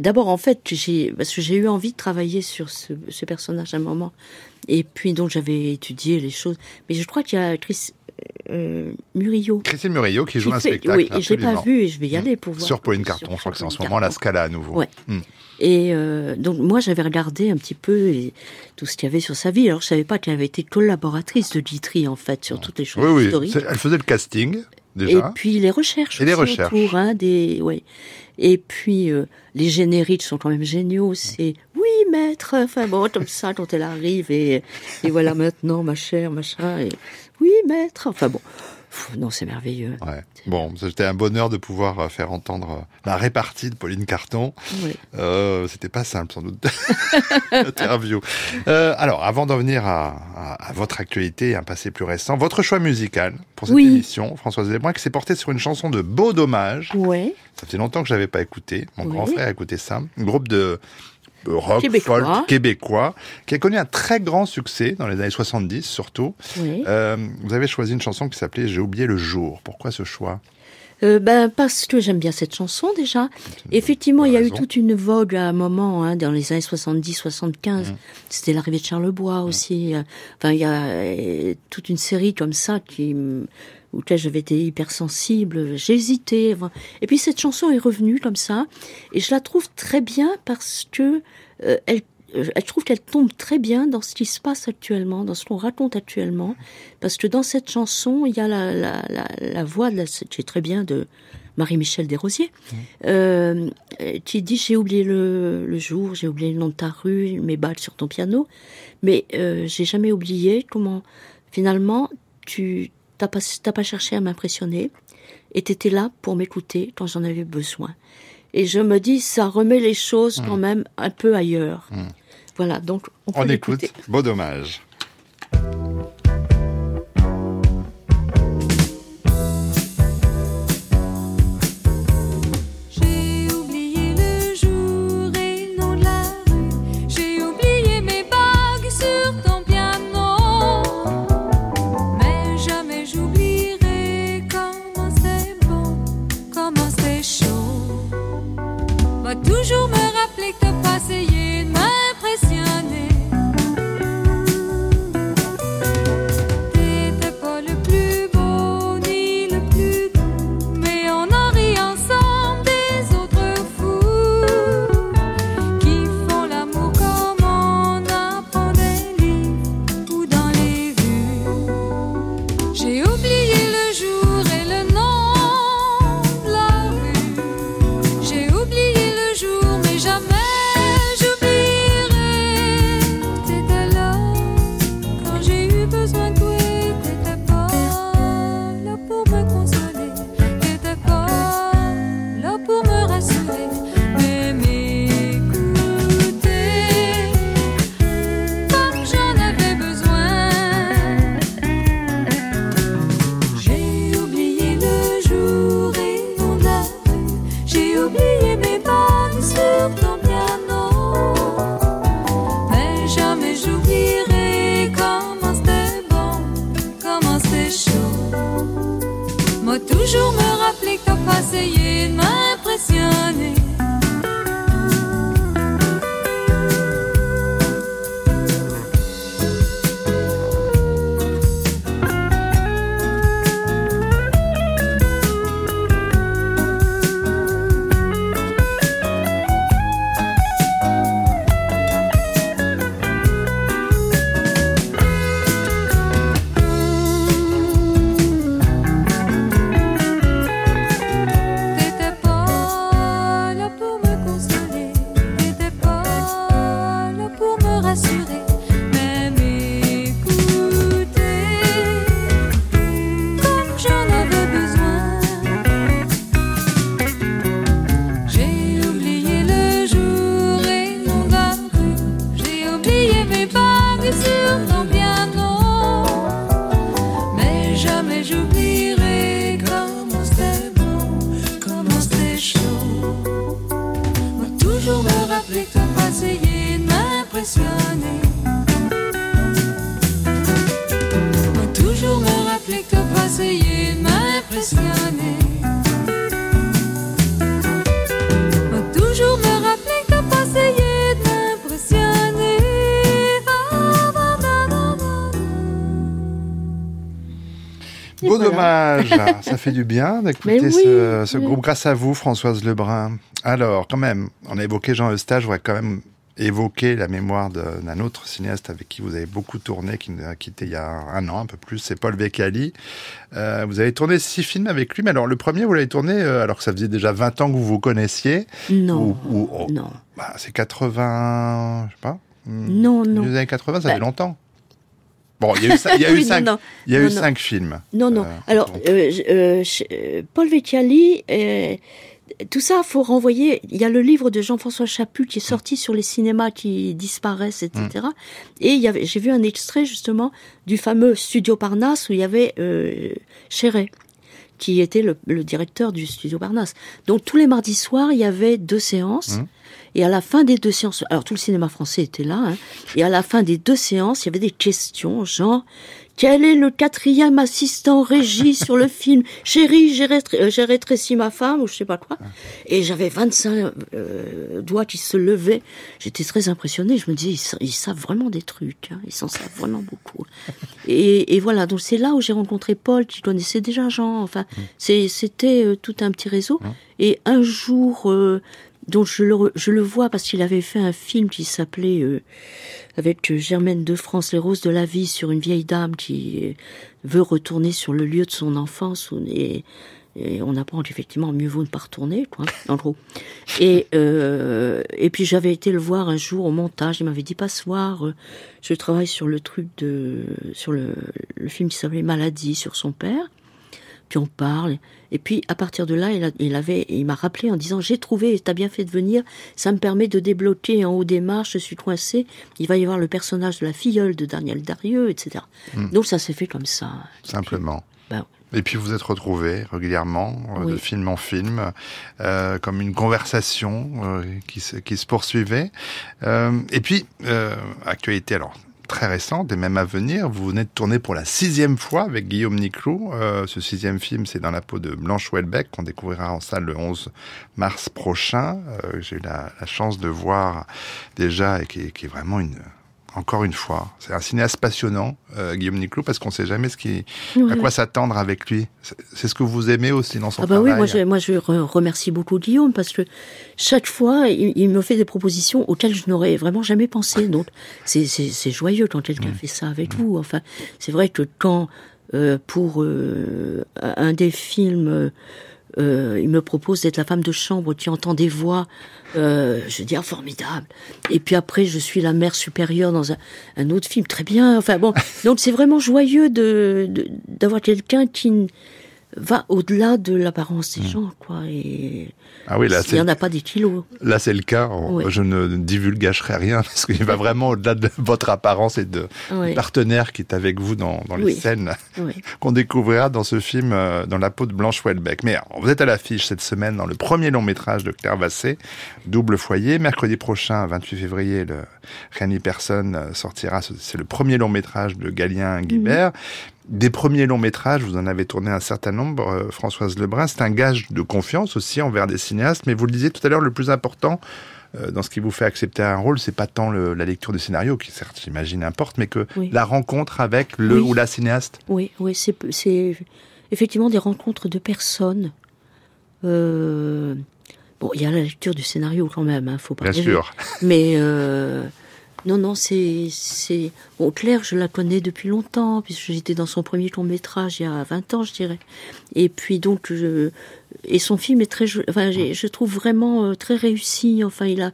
d'abord en fait j'ai parce que j'ai eu envie de travailler sur ce, ce personnage à un moment. Et puis donc j'avais étudié les choses. Mais je crois qu'il y a Chris euh, Murillo. Christine Murillo qui joue qui un fait- spectacle. Oui, et je l'ai pas vu et je vais y aller pour voir. Sur Pauline Carton, je crois que c'est en ce moment la Scala à nouveau. Ouais. Hmm. Et euh, donc moi j'avais regardé un petit peu et tout ce qu'il y avait sur sa vie. Alors je savais pas qu'elle avait été collaboratrice de Guitry en fait sur toutes les choses Oui, oui. historiques. c'est- Elle faisait le casting, Et puis les recherches. Et les recherches. Autour, hein, des, ouais. Et puis euh, les génériques sont quand même géniaux. C'est oui maître. Enfin bon comme ça quand elle arrive et, et voilà maintenant ma chère machin. Et, oui maître. Enfin bon. Pff, non c'est merveilleux. Ouais. Bon, c'était un bonheur de pouvoir euh, faire entendre euh, la répartie de Pauline Carton. Ouais. Euh, C'était pas simple, sans doute, [LAUGHS] l'interview. Euh, alors, avant d'en venir à, à- à votre actualité, un passé plus récent, votre choix musical pour cette Oui. émission, Françoise Desmoins, qui s'est porté sur une chanson de Beau Dommage. Ouais. Ça fait longtemps que je l'avais pas écouté. Mon Oui. grand frère a écouté ça. Un groupe de rock, Québécois. folk, québécois, qui a connu un très grand succès dans les années 70 surtout. Euh, vous avez choisi une chanson qui s'appelait J'ai oublié le jour. Pourquoi ce choix? Euh, ben parce que j'aime bien cette chanson déjà. Effectivement, il y a eu toute une vogue à un moment hein, dans les années 70-75. Mmh. C'était l'arrivée de Charlebois aussi. euh, Enfin, il y a toute une série comme ça qui auquel j'avais été hypersensible. Enfin. Et puis cette chanson est revenue comme ça, et je la trouve très bien parce que euh, elle euh, je trouve qu'elle tombe très bien dans ce qui se passe actuellement, dans ce qu'on raconte actuellement, parce que dans cette chanson, il y a la, la, la, la voix de la, qui est très bien de Marie-Michel Desrosiers, euh, euh, qui dit j'ai oublié le, le jour, j'ai oublié le nom de ta rue, mes balles sur ton piano, mais euh, j'ai jamais oublié comment finalement tu t'as pas t'as pas cherché à m'impressionner et t'étais là pour m'écouter quand j'en avais besoin. Et je me dis, ça remet les choses quand même un peu ailleurs. Voilà, donc on peut On écoute. Beau Dommage. Rappeler Ah, bah, bah, bah, Beau dommage, ça fait du bien d'écouter ce, groupe grâce à vous, Françoise Lebrun. Alors, quand même, on a évoqué Jean Eustache, je quand même évoquer la mémoire d'un autre cinéaste avec qui vous avez beaucoup tourné, qui nous a quitté il y a un an, un peu plus, c'est Paul Beccali. Euh, vous avez tourné six films avec lui, mais alors le premier, vous l'avez tourné euh, alors que ça faisait déjà 20 ans que vous vous connaissiez. Non, Ou- ou- oh, non. bah, c'est 80, je sais pas. hmm, Non, non. Les années 80, ça Bah. fait longtemps. Bon, il y a eu, il y a [LAUGHS] eu Oui, non, cinq, non. il y a Non, eu cinq films. Non, non. Euh, Alors, euh, je- euh, je- Paul Vecchiali, euh, tout ça, faut renvoyer. Il y a le livre de Jean-François Chaput qui est sorti sur les cinémas qui disparaissent, etc. Et il y avait, j'ai vu un extrait justement du fameux Studio Parnasse où il y avait euh, Chéret qui était le, le directeur du Studio Parnasse. Donc tous les mardis soirs, il y avait deux séances. Mhm. Et à la fin des deux séances, alors tout le cinéma français était là, hein, et à la fin des deux séances, il y avait des questions, genre, quel est le quatrième assistant régie sur le film [LAUGHS] Chérie, j'ai rétr- euh, j'ai rétréci ma femme, ou je sais pas quoi. Et j'avais 25 euh, doigts qui se levaient. J'étais très impressionnée. Je me disais, ils, sa- ils savent vraiment des trucs. hein. Ils s'en savent vraiment beaucoup. [LAUGHS] Et, et voilà, donc c'est là où j'ai rencontré Paul, qui connaissait déjà Jean. Enfin, c'est- c'était euh, tout un petit réseau. Et un jour, euh, donc je le, je le vois parce qu'il avait fait un film qui s'appelait euh, avec euh, Germaine de France, Les Roses de la Vie, sur une vieille dame qui euh, veut retourner sur le lieu de son enfance. Et, et on apprend qu'effectivement, mieux vaut ne pas retourner, quoi, en gros. Et, euh, et puis j'avais été le voir un jour au montage. Il m'avait dit pas soir, euh, je travaille sur le truc de, sur le, le film qui s'appelait Maladie sur son père. Puis on parle. Et puis à partir de là, il, a- il avait, il m'a rappelé en disant j'ai trouvé, t'as bien fait de venir. Ça me permet de débloquer en haut des marches. Je suis coincé. Il va y avoir le personnage de la filleule de Daniel Darieux, etc. Hmm. Donc ça s'est fait comme ça. Simplement. Ben, Et puis vous êtes retrouvés régulièrement, euh, de film en film, euh, comme une conversation euh, qui, se, qui se poursuivait. Euh, et puis, actualité alors très récente et même à venir, vous venez de tourner pour la sixième fois avec Guillaume Niclou. Euh, ce sixième film, c'est Dans la peau de Blanche Houellebecq, qu'on découvrira en salle le 11 mars prochain. Euh, J'ai eu la, la chance de voir déjà et qui, qui est vraiment une... Encore une fois, c'est un cinéaste passionnant, euh, Guillaume Niclou, parce qu'on ne sait jamais ce qui, à quoi s'attendre avec lui. C'est ce que vous aimez aussi dans son Ah bah oui, moi je, moi je re- remercie beaucoup Guillaume parce que chaque fois il, il me fait des propositions auxquelles je n'aurais vraiment jamais pensé. Donc c'est joyeux quand quelqu'un fait ça avec vous. Enfin, c'est vrai que quand euh, pour euh, un des films euh, il me propose d'être la femme de chambre qui entend des voix. Euh, je dis ah, formidable. Et puis après, je suis la mère supérieure dans un, un autre film, très bien. Enfin bon, [LAUGHS] donc c'est vraiment joyeux de d'avoir quelqu'un qui va au-delà de l'apparence des gens, quoi. Et Ah oui, là, il n'y en a pas des kilos. là c'est le cas. Je ne divulgagerai rien [LAUGHS] parce qu'il va vraiment au-delà de votre apparence et de du partenaire qui est avec vous dans, dans les Oui. scènes Oui. [LAUGHS] qu'on découvrira dans ce film euh, dans la peau de Blanche Houellebecq. Mais alors, vous êtes à l'affiche cette semaine dans le premier long métrage de Claire Vassé, Double foyer. Mercredi prochain, 28 février, le Rien ni personne euh, sortira. Ce- C'est le premier long métrage de Galien Guibert. Des premiers longs métrages, vous en avez tourné un certain nombre, euh, Françoise Lebrun. C'est un gage de confiance aussi envers des cinéastes. Mais vous le disiez tout à l'heure, le plus important euh, dans ce qui vous fait accepter un rôle, c'est pas tant le- la lecture du scénario, qui certes, j'imagine, importe, mais que Oui. la rencontre avec le Oui. ou la cinéaste. Oui, oui, c'est c'est effectivement des rencontres de personnes. Euh, bon, il y a la lecture du scénario quand même, hein, faut pas Bien rêver. sûr. Mais euh, non, non, c'est c'est bon. Claire, je la connais depuis longtemps puisque j'étais dans son premier long métrage il y a 20 ans, je dirais. Et puis donc, je, et son film est très, enfin, je trouve vraiment euh, très réussi. Enfin, il a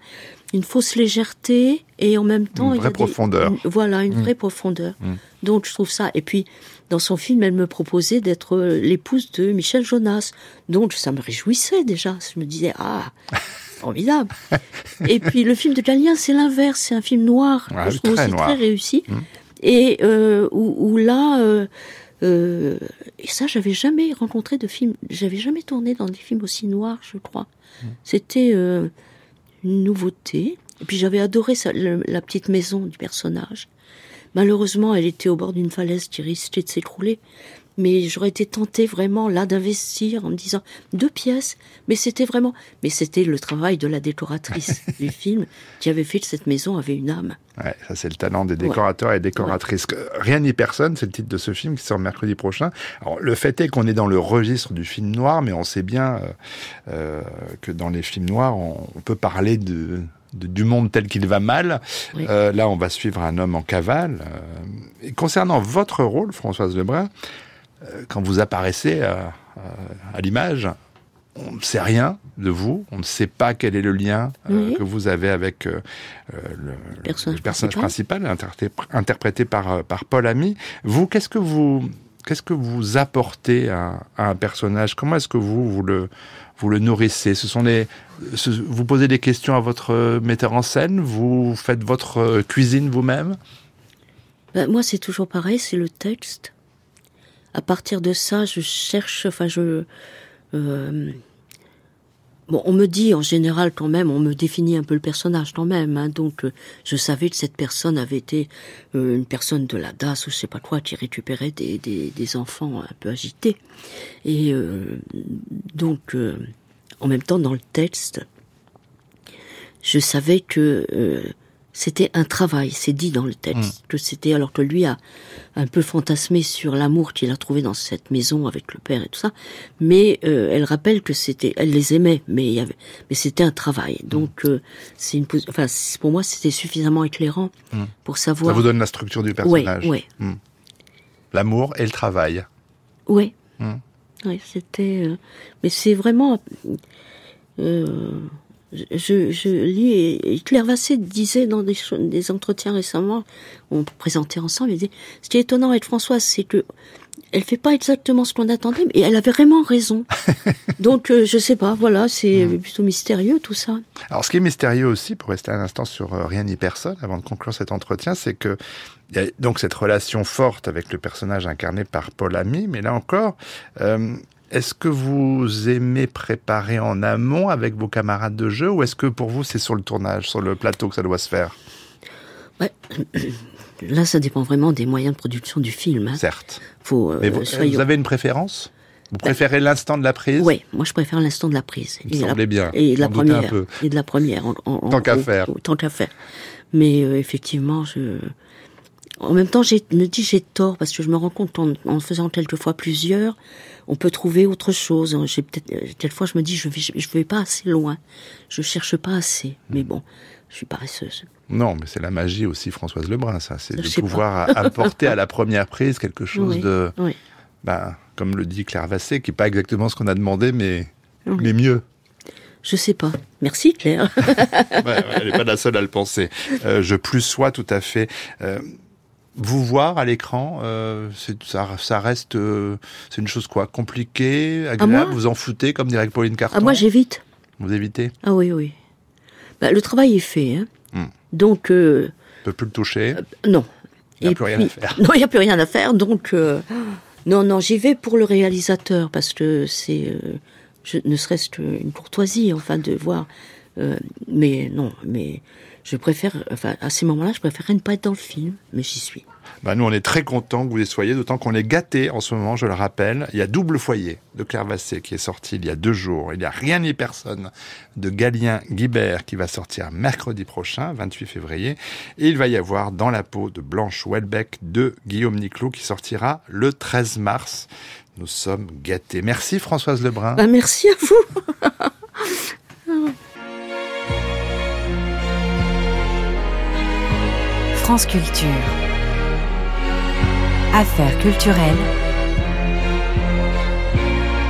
une fausse légèreté et en même temps Une il y vraie des- profondeur. une- voilà, une Mm. vraie profondeur. Mm. Donc je trouve ça. Et puis dans son film, elle me proposait d'être euh, l'épouse de Michel Jonas. Donc ça me réjouissait déjà. Je me disais ah formidable. et puis le film de Galien, c'est l'inverse. C'est un film noir. Ouais, que je trouve très aussi noir. très réussi. Mm. Et euh, où, où là. euh, euh, et ça, j'avais jamais rencontré de film, j'avais jamais tourné dans des films aussi noirs, je crois. C'était euh, une nouveauté. Et puis j'avais adoré le- la petite maison du personnage. Malheureusement, elle était au bord d'une falaise qui risquait de s'écrouler. Mais j'aurais été tentée vraiment là d'investir en me disant deux pièces, mais c'était vraiment, mais c'était le travail de la décoratrice [LAUGHS] du film qui avait fait que cette maison avait une âme. Ouais, ça c'est le talent des décorateurs et décoratrices. Rien ni personne, c'est le titre de ce film qui sort mercredi prochain. Alors, le fait est qu'on est dans le registre du film noir, mais on sait bien euh, euh, que dans les films noirs, on, on peut parler de, de- du monde tel qu'il va mal. Oui. Euh, là, on va suivre un homme en cavale. Euh, et concernant votre rôle, Françoise Lebrun, euh, quand vous apparaissez à, à- à l'image, on ne sait rien de vous, on ne sait pas quel est le lien euh, Oui. que vous avez avec euh, euh, le, personnage le personnage principal. interprété, par, euh, par Paul Ami. Vous, qu'est-ce que vous, qu'est-ce que vous apportez à, à un personnage? Comment est-ce que vous, vous le, vous le nourrissez? Ce sont les, ce- vous posez des questions à votre euh, metteur en scène? Vous faites votre euh, cuisine vous-même? Ben, moi, c'est toujours pareil, c'est le texte. À partir de ça, je cherche, enfin, je. euh, bon, on me dit en général quand même, on me définit un peu le personnage quand même. hein, donc, euh, je savais que cette personne avait été euh, une personne de la DAS ou je sais pas quoi qui récupérait des, des, des enfants un peu agités. Et euh, donc, euh, en même temps, dans le texte, je savais que c'était un travail, c'est dit dans le texte, que c'était alors que lui a un peu fantasmé sur l'amour qu'il a trouvé dans cette maison avec le père et tout ça, mais euh, elle rappelle que c'était, elle les aimait, mais il y avait, mais c'était un travail. Donc euh, c'est une, enfin pour moi c'était suffisamment éclairant Mm. pour Ça savoir. vous donne la structure du personnage. Ouais, Hmm. L'amour et le travail. Ouais. Hmm. Ouais, c'était. euh, mais c'est vraiment. euh, je, je lis et, Claire Vassé disait dans des, entretiens récemment, on présentait ensemble, il disait ce qui est étonnant avec Françoise, c'est que elle fait pas exactement ce qu'on attendait, mais elle avait vraiment raison. [LAUGHS] Donc euh, je sais pas, voilà, c'est plutôt mystérieux tout ça. Alors, ce qui est mystérieux aussi, pour rester un instant sur euh, Rien ni personne, avant de conclure cet entretien, c'est que il y a donc cette relation forte avec le personnage incarné par Paul Ami, mais là encore, euh, est-ce que vous aimez préparer en amont avec vos camarades de jeu, ou est-ce que pour vous c'est sur le tournage, sur le plateau que ça doit se faire? Ouais. [CLEARS THROAT] Là, ça dépend vraiment des moyens de production du film. Hein. Certes. Faut, euh, Mais vous, soyons- vous avez une préférence? Vous préférez l'instant de la prise? Oui, moi je préfère l'instant de la prise. Il me Et la- semblait bien, Et de la première. Et de la première. en- en- Tant qu'à faire. Tant qu'à faire. Mais euh, effectivement, je. En même temps, j'ai me dis j'ai tort parce que je me rends compte qu'en en faisant quelquefois plusieurs, on peut trouver autre chose. J'ai peut-être euh, quelquefois je me dis je vais je vais pas assez loin, je cherche pas assez. Mais bon, je suis paresseuse. Non, mais c'est la magie aussi, Françoise Lebrun, ça. C'est Je de pouvoir apporter à la première prise quelque [LAUGHS] chose Oui, de, oui. ben, comme le dit Claire Vassé, qui n'est pas exactement ce qu'on a demandé, mais, Oui. mais mieux. Je sais pas. Merci Claire. [LAUGHS] Ouais, ouais, elle n'est pas la seule à le penser. Euh, je plus sois tout à fait. Euh, vous voir à l'écran, euh, ça, ça reste, euh, c'est une chose quoi, compliquée, agréable. moi vous en foutez, comme dirait Pauline Carton. ah moi j'évite. Vous évitez, Ah oui oui. Bah, le travail est fait. Hein. Hmm. Donc euh, on peut plus le toucher? Non. Il n'y a plus rien à faire. [LAUGHS] Non, il n'y a plus rien à faire. Donc, non, non, j'y vais pour le réalisateur parce que c'est, ne serait-ce qu'une courtoisie, enfin, de voir. mais non, mais je préfère, enfin, à ces moments-là, je préférerais ne pas être dans le film, mais j'y suis. Bah, nous, on est très contents que vous y soyez, d'autant qu'on est gâtés en ce moment, je le rappelle. Il y a Double Foyer de Claire Vassé qui est sorti il y a deux jours. Il y a Rien ni personne de Galien Guibert qui va sortir mercredi prochain, 28 février. Et il va y avoir Dans la peau de Blanche Welbeck de Guillaume Niclot qui sortira le 13 mars. Nous sommes gâtés. Merci Françoise Lebrun. Bah, merci à vous. [LAUGHS] France Culture. Affaires culturelles.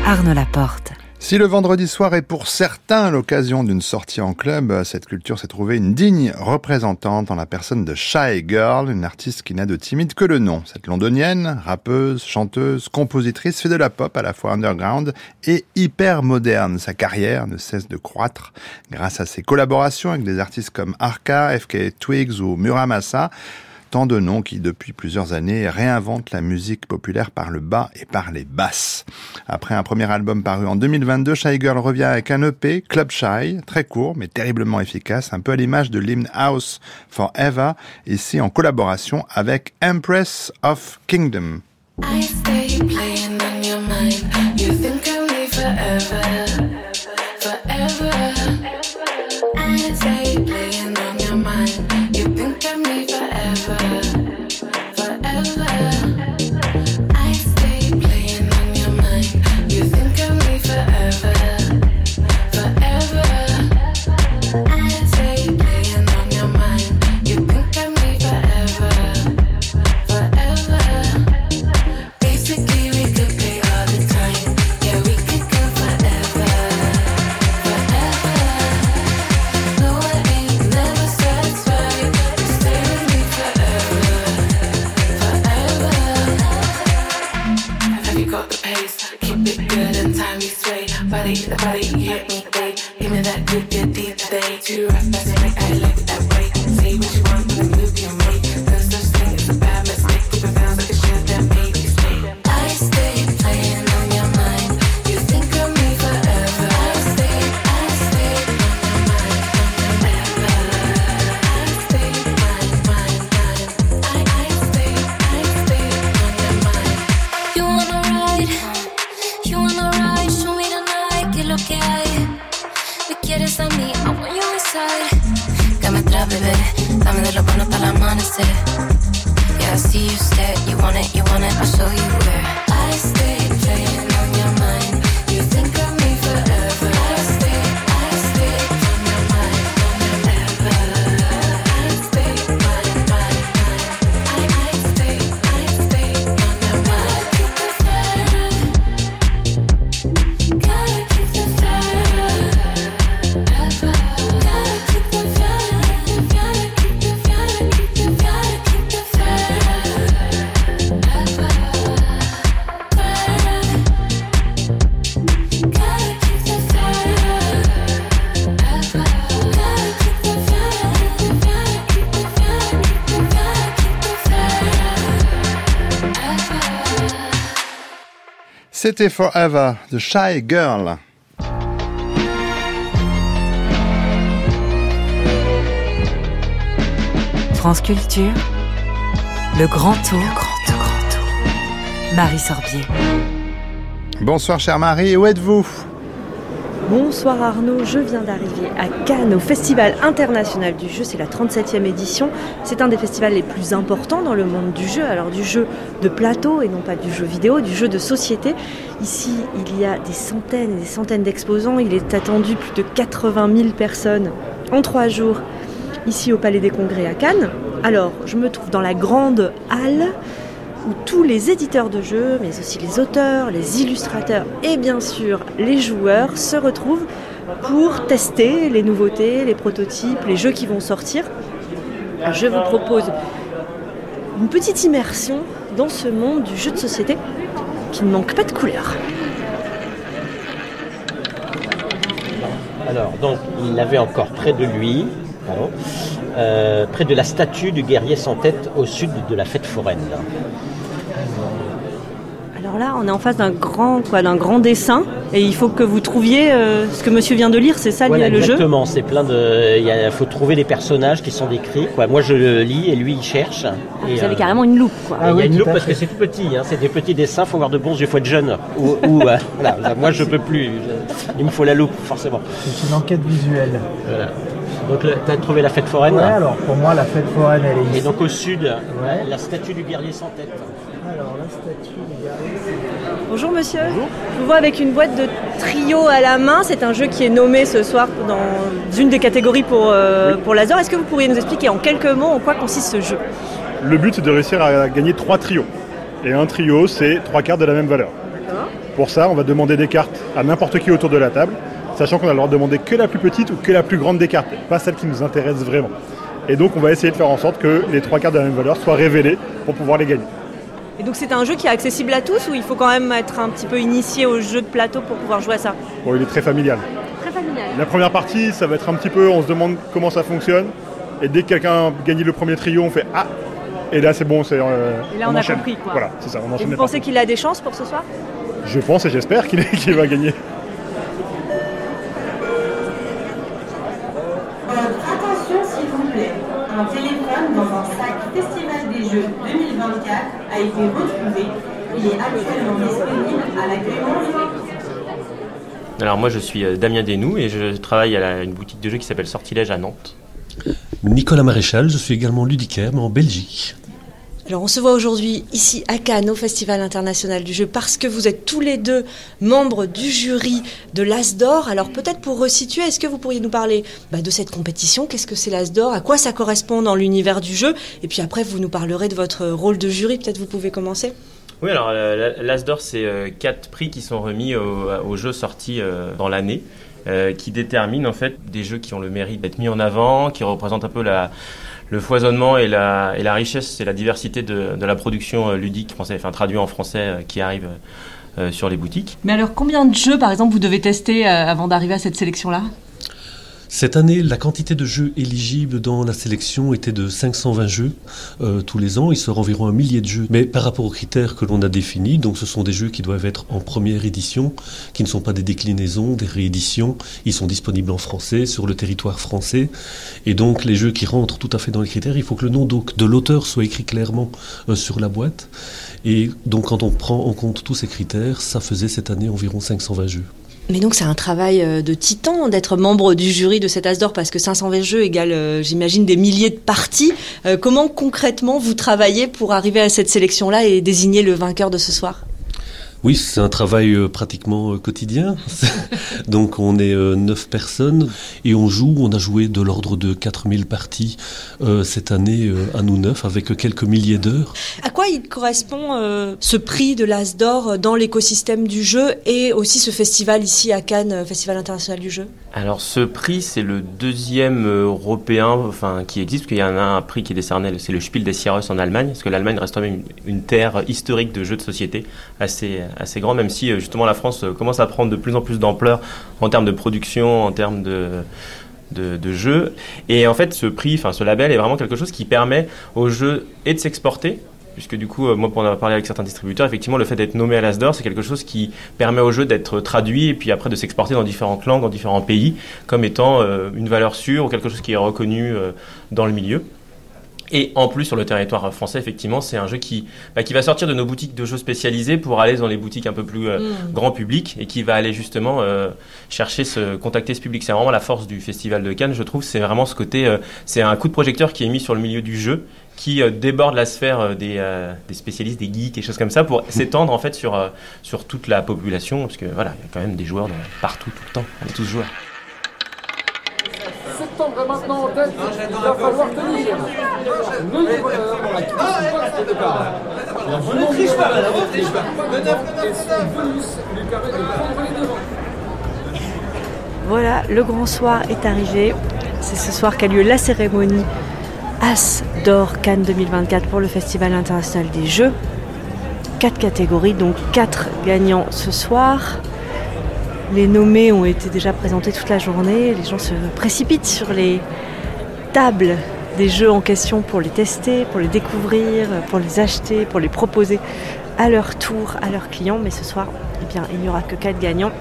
Arnaud Laporte. Si le vendredi soir est pour certains l'occasion d'une sortie en club, cette culture s'est trouvée une digne représentante en la personne de Shy Girl, une artiste qui n'a de timide que le nom. Cette londonienne, rappeuse, chanteuse, compositrice, fait de la pop à la fois underground et hyper moderne. Sa carrière ne cesse de croître grâce à ses collaborations avec des artistes comme Arca, FK Twigs ou Muramasa. Tant de noms qui, depuis plusieurs années, réinventent la musique populaire par le bas et par les basses. Après un premier album paru en 2022, Shy Girl revient avec un EP, Club Shy, très court mais terriblement efficace, un peu à l'image de l'hymne House Forever, ici en collaboration avec Empress of Kingdom. Sway. Body, the body, you hit me, babe. Give me that good, good deep today. Two rough, that's it, C'était Forever de Shy Girl. France Culture, le grand tour. Le grand tour. Grand tour. Marie Sorbier. Bonsoir chère Marie, où êtes-vous? Bonsoir Arnaud, je viens d'arriver à Cannes au Festival international du jeu, c'est la 37e édition. C'est un des festivals les plus importants dans le monde du jeu, alors du jeu de plateau et non pas du jeu vidéo, du jeu de société. Ici, il y a des centaines et des centaines d'exposants, il est attendu plus de 80 000 personnes en trois jours ici au Palais des Congrès à Cannes. Alors, je me trouve dans la grande halle où tous les éditeurs de jeux, mais aussi les auteurs, les illustrateurs et bien sûr les joueurs se retrouvent pour tester les nouveautés, les prototypes, les jeux qui vont sortir. Je vous propose une petite immersion dans ce monde du jeu de société qui ne manque pas de couleurs. Alors, donc, il avait encore près de lui, euh, près de la statue du guerrier sans tête au sud de la fête foraine. Alors là, on est en face d'un grand, quoi, d'un grand dessin, et il faut que vous trouviez euh, ce que Monsieur vient de lire. C'est ça Voilà, le jeu exactement, c'est plein de. Il faut trouver les personnages qui sont décrits. Quoi. Moi, je le lis et lui, il cherche. Et, Vous avez euh, carrément une loupe, quoi. il y a une loupe parce que c'est tout petit, hein, c'est des petits dessins, faut avoir de bons yeux, faut être jeune. Ou, [LAUGHS] ou, euh, là, moi je peux plus, Je- il me faut la loupe forcément. C'est une enquête visuelle. Voilà. Donc tu as trouvé la fête foraine Ouais, alors pour moi, la fête foraine, elle est ici. Et donc au sud, la statue du guerrier sans tête. Alors, la statue Bonjour monsieur. Je vous vois avec une boîte de trio à la main. C'est un jeu qui est nommé ce soir dans une des catégories pour, euh, pour l'Azor. Est-ce que vous pourriez nous expliquer en quelques mots en quoi consiste ce jeu? Le but, c'est de réussir à gagner trois trios. Et un trio, c'est trois cartes de la même valeur. Pour ça, on va demander des cartes à n'importe qui autour de la table, sachant qu'on a le droit de demander que la plus petite ou que la plus grande des cartes, pas celle qui nous intéresse vraiment. Et donc, on va essayer de faire en sorte que les trois cartes de la même valeur soient révélées pour pouvoir les gagner. Et donc c'est un jeu qui est accessible à tous ou il faut quand même être un petit peu initié au jeu de plateau pour pouvoir jouer à ça? Bon, il est très familial. Très familial. La première partie, ça va être un petit peu, on se demande comment ça fonctionne. Et dès que quelqu'un gagne le premier trio, on fait Ah Et là, c'est bon, c'est. euh, Et là on, a enchaîne. compris quoi. Voilà, c'est ça, on Et enchaîne vous les pensez qu'il a des chances pour ce soir? Je pense et j'espère qu'il [LAUGHS] qu'il va gagner. A été retrouvé. Il est actuellement disponible à la Clémence. Alors moi je suis euh, Damien Desnoux et je travaille à la- une boutique de jeux qui s'appelle Sortilège à Nantes. Nicolas Maréchal, je suis également ludicaire, mais en Belgique. Alors on se voit aujourd'hui ici à Cannes au Festival international du jeu parce que vous êtes tous les deux membres du jury de l'As d'Or. Alors peut-être pour resituer, est-ce que vous pourriez nous parler bah, de cette compétition? Qu'est-ce que c'est l'As d'Or? À quoi ça correspond dans l'univers du jeu? Et puis après vous nous parlerez de votre rôle de jury. Peut-être vous pouvez commencer Oui alors euh, l'As d'Or c'est euh, quatre prix qui sont remis aux, aux jeux sortis euh, dans l'année. euh, qui déterminent en fait des jeux qui ont le mérite d'être mis en avant, qui représentent un peu la, le foisonnement et la, richesse et la diversité de, la production euh, ludique française, enfin traduit en français euh, qui arrive euh, sur les boutiques. Mais alors, combien de jeux, par exemple, vous devez tester avant d'arriver à cette sélection-là? Cette année, la quantité de jeux éligibles dans la sélection était de 520 jeux euh, tous les ans. Il sera environ un millier de jeux. Mais par rapport aux critères que l'on a définis, donc ce sont des jeux qui doivent être en première édition, qui ne sont pas des déclinaisons, des rééditions. Ils sont disponibles en français, sur le territoire français. Et donc les jeux qui rentrent tout à fait dans les critères, il faut que le nom de l'auteur soit écrit clairement euh, sur la boîte. Et donc quand on prend en compte tous ces critères, ça faisait cette année environ 520 jeux. Mais donc c'est un travail euh, de titan d'être membre du jury de cet As d'Or parce que 520 jeux égale, euh, j'imagine, des milliers de parties. Euh, comment concrètement vous travaillez pour arriver à cette sélection-là et désigner le vainqueur de ce soir? Oui, c'est un travail euh, pratiquement euh, quotidien. [LAUGHS] Donc on est euh, neuf personnes et on joue, on a joué de l'ordre de 4000 parties euh, cette année à nous neuf avec quelques milliers d'heures. À quoi il correspond ce prix de l'As d'Or dans l'écosystème du jeu et aussi ce festival ici à Cannes, Festival international du jeu? Alors ce prix c'est le deuxième euh, européen enfin, qui existe, parce qu'il y en a un prix qui est décerné, c'est le Spiel des Jahres en Allemagne, parce que l'Allemagne reste quand même une, une terre historique de jeux de société assez, assez grand, même si euh, justement la France euh, commence à prendre de plus en plus d'ampleur en termes de production, en termes de, de, de jeux. Et en fait, ce prix, enfin ce label est vraiment quelque chose qui permet aux jeux et de s'exporter, puisque du coup, euh, moi, pour en avoir parlé avec certains distributeurs, effectivement, le fait d'être nommé à l'Asdor, c'est quelque chose qui permet aux jeux d'être traduit et puis après de s'exporter dans différentes langues, dans différents pays, comme étant euh, une valeur sûre ou quelque chose qui est reconnu euh, dans le milieu. Et en plus, sur le territoire français, effectivement, c'est un jeu qui, bah, qui va sortir de nos boutiques de jeux spécialisées pour aller dans les boutiques un peu plus euh, Mm. grand public et qui va aller justement euh, chercher ce, contacter ce public. C'est vraiment la force du Festival de Cannes, je trouve. C'est vraiment ce côté, euh, c'est un coup de projecteur qui est mis sur le milieu du jeu qui euh, déborde la sphère euh, des, euh, des spécialistes, des geeks et choses comme ça pour [LAUGHS] s'étendre en fait sur, euh, sur toute la population parce que voilà, il y a quand même des joueurs de partout, tout le temps. On est tous joueurs. Septembre est maintenant en tête, il va falloir tenir. Nous, à qui passe de départ. La volonté de Venus lui permet de prendre les devants. Voilà, le grand soir est arrivé. C'est ce soir qu'a lieu la cérémonie As d'Or Cannes 2024 pour le Festival international des jeux. Quatre catégories, donc quatre gagnants ce soir. Les nommés ont été déjà présentés toute la journée. Les gens se précipitent sur les tables des jeux en question pour les tester, pour les découvrir, pour les acheter, pour les proposer à leur tour à leurs clients. Mais ce soir, eh bien, il n'y aura que quatre gagnants.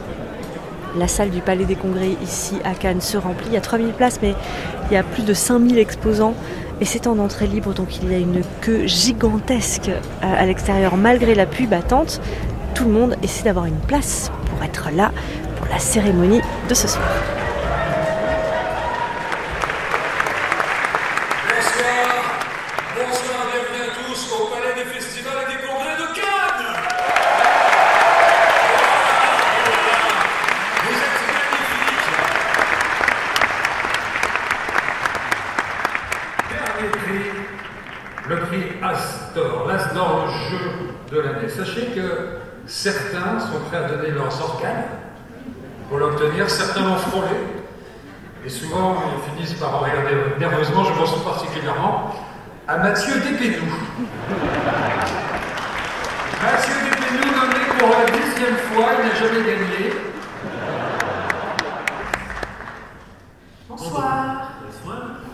La salle du Palais des Congrès ici à Cannes se remplit. Il y a 3000 places, mais il y a plus de 5000 exposants. Et c'est en entrée libre, donc il y a une queue gigantesque à, l'extérieur malgré la pluie battante. Tout le monde essaie d'avoir une place pour être là pour la cérémonie de ce soir. Bonsoir, bonsoir, bienvenue à tous au Palais des Festivals et des Congrès de Cannes. Vous êtes magnifiques. Dernier prix, le prix Astor, l'Astor, le jeu de l'année. Sachez que à donner leurs organes pour l'obtenir, certains frôlé. Et souvent, ils finissent par regarder nerveusement. Je pense particulièrement à Mathieu Despénou. Mathieu Despénou, nommé pour la dixième fois, il n'a jamais gagné. Bonsoir.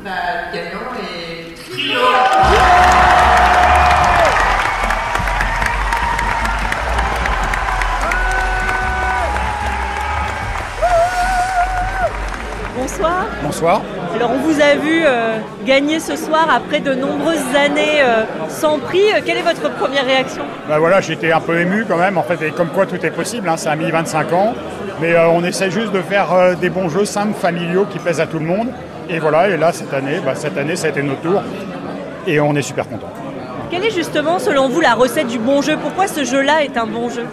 Bah, le gagnant est Bonsoir. Alors on vous a vu euh, gagner ce soir après de nombreuses années euh, sans prix. Euh, Quelle est votre première réaction? Ben voilà, j'étais un peu ému quand même, en fait, et comme quoi tout est possible, hein, ça a mis 25 ans. Mais euh, on essaie juste de faire euh, des bons jeux simples, familiaux, qui plaisent à tout le monde. Et voilà, et là, cette année, bah, cette année, ça a été notre tour. Et on est super contents. Quelle est justement selon vous la recette du bon jeu? Pourquoi ce jeu-là est un bon jeu?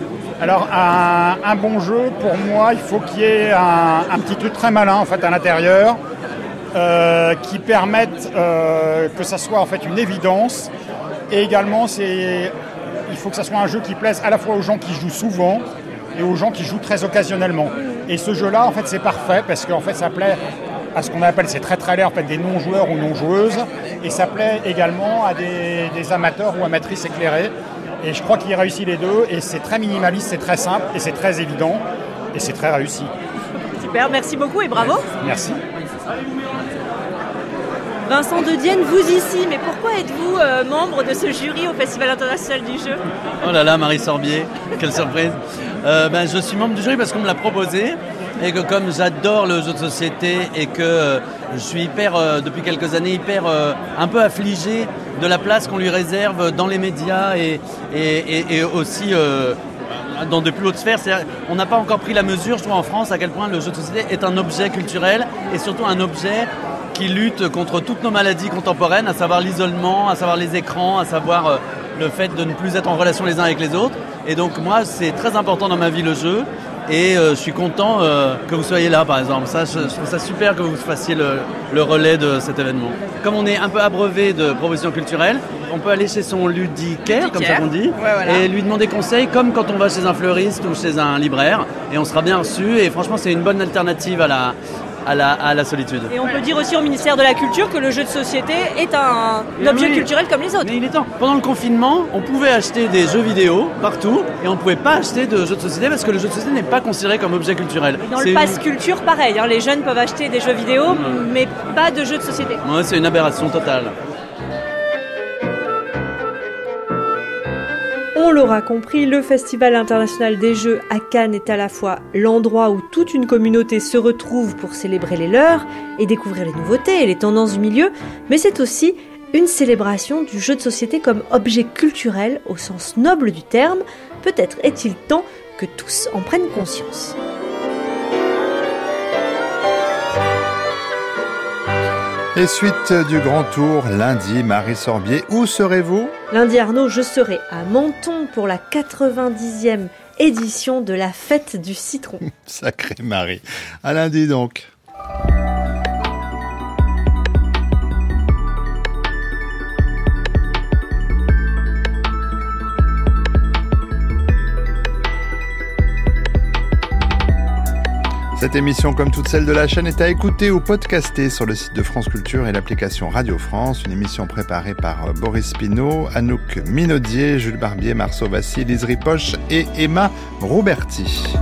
Alors, un, bon jeu, pour moi, il faut qu'il y ait un, petit truc très malin, en fait, à l'intérieur, euh, qui permette euh, que ça soit, en fait, une évidence. Et également, il faut que ça soit un jeu qui plaise à la fois aux gens qui jouent souvent et aux gens qui jouent très occasionnellement. Et ce jeu-là, en fait, c'est parfait parce qu'en fait, ça plaît à ce qu'on appelle, c'est très très fait, des non-joueurs ou non-joueuses. Et ça plaît également à des, des amateurs ou amatrices éclairées. Et je crois qu'il réussit les deux. Et c'est très minimaliste, c'est très simple et c'est très évident. Et c'est très réussi. Super, merci beaucoup et bravo. Merci. Vincent de Dienne, vous ici, mais pourquoi êtes-vous euh, membre de ce jury au Festival international du jeu? Oh là là, Marie Sorbier, quelle surprise. Euh, ben, je suis membre du jury parce qu'on me l'a proposé et que comme j'adore le jeu de société et que euh, je suis hyper, euh, depuis quelques années, hyper euh, un peu affligé de la place qu'on lui réserve dans les médias et, et, aussi euh, dans de plus hautes sphères. On n'a pas encore pris la mesure, je trouve, en France, à quel point le jeu de société est un objet culturel et surtout un objet qui lutte contre toutes nos maladies contemporaines, à savoir l'isolement, à savoir les écrans, à savoir le fait de ne plus être en relation les uns avec les autres. Et donc moi, c'est très important dans ma vie le jeu. Et euh, je suis content euh, que vous soyez là, par exemple. Ça, je, je trouve ça super que vous fassiez le, le relais de cet événement. Comme on est un peu abreuvé de propositions culturelles, on peut aller chez son ludicaire, comme ça qu'on dit, Ouais, voilà. et lui demander conseil, comme quand on va chez un fleuriste ou chez un libraire. Et on sera bien reçu. Et franchement, c'est une bonne alternative à la, à la, à la solitude. Et on peut dire aussi au ministère de la Culture que le jeu de société est un, objet oui. culturel comme les autres. Mais il est temps. Pendant le confinement, on pouvait acheter des jeux vidéo partout et on ne pouvait pas acheter de jeux de société parce que le jeu de société n'est pas considéré comme objet culturel. Dans C'est le pass culture, pareil, hein, les jeunes peuvent acheter des jeux vidéo, mais pas de jeux de société. Ouais, c'est une aberration totale. On l'aura compris, le Festival international des jeux à Cannes est à la fois l'endroit où toute une communauté se retrouve pour célébrer les leurs et découvrir les nouveautés et les tendances du milieu, mais c'est aussi une célébration du jeu de société comme objet culturel au sens noble du terme. Peut-être est-il temps que tous en prennent conscience. Et suite du grand tour, lundi, Marie Sorbier, où serez-vous? Lundi Arnaud, je serai à Menton pour la 90e édition de la fête du citron. [LAUGHS] Sacré Marie. À lundi donc. Cette émission, comme toutes celles de la chaîne, est à écouter ou podcaster sur le site de France Culture et l'application Radio France. Une émission préparée par euh, Boris Pinault, Anouk Minaudier, Jules Barbier, Marceau Vassi, Lise Ripoche et Emma Rouberti.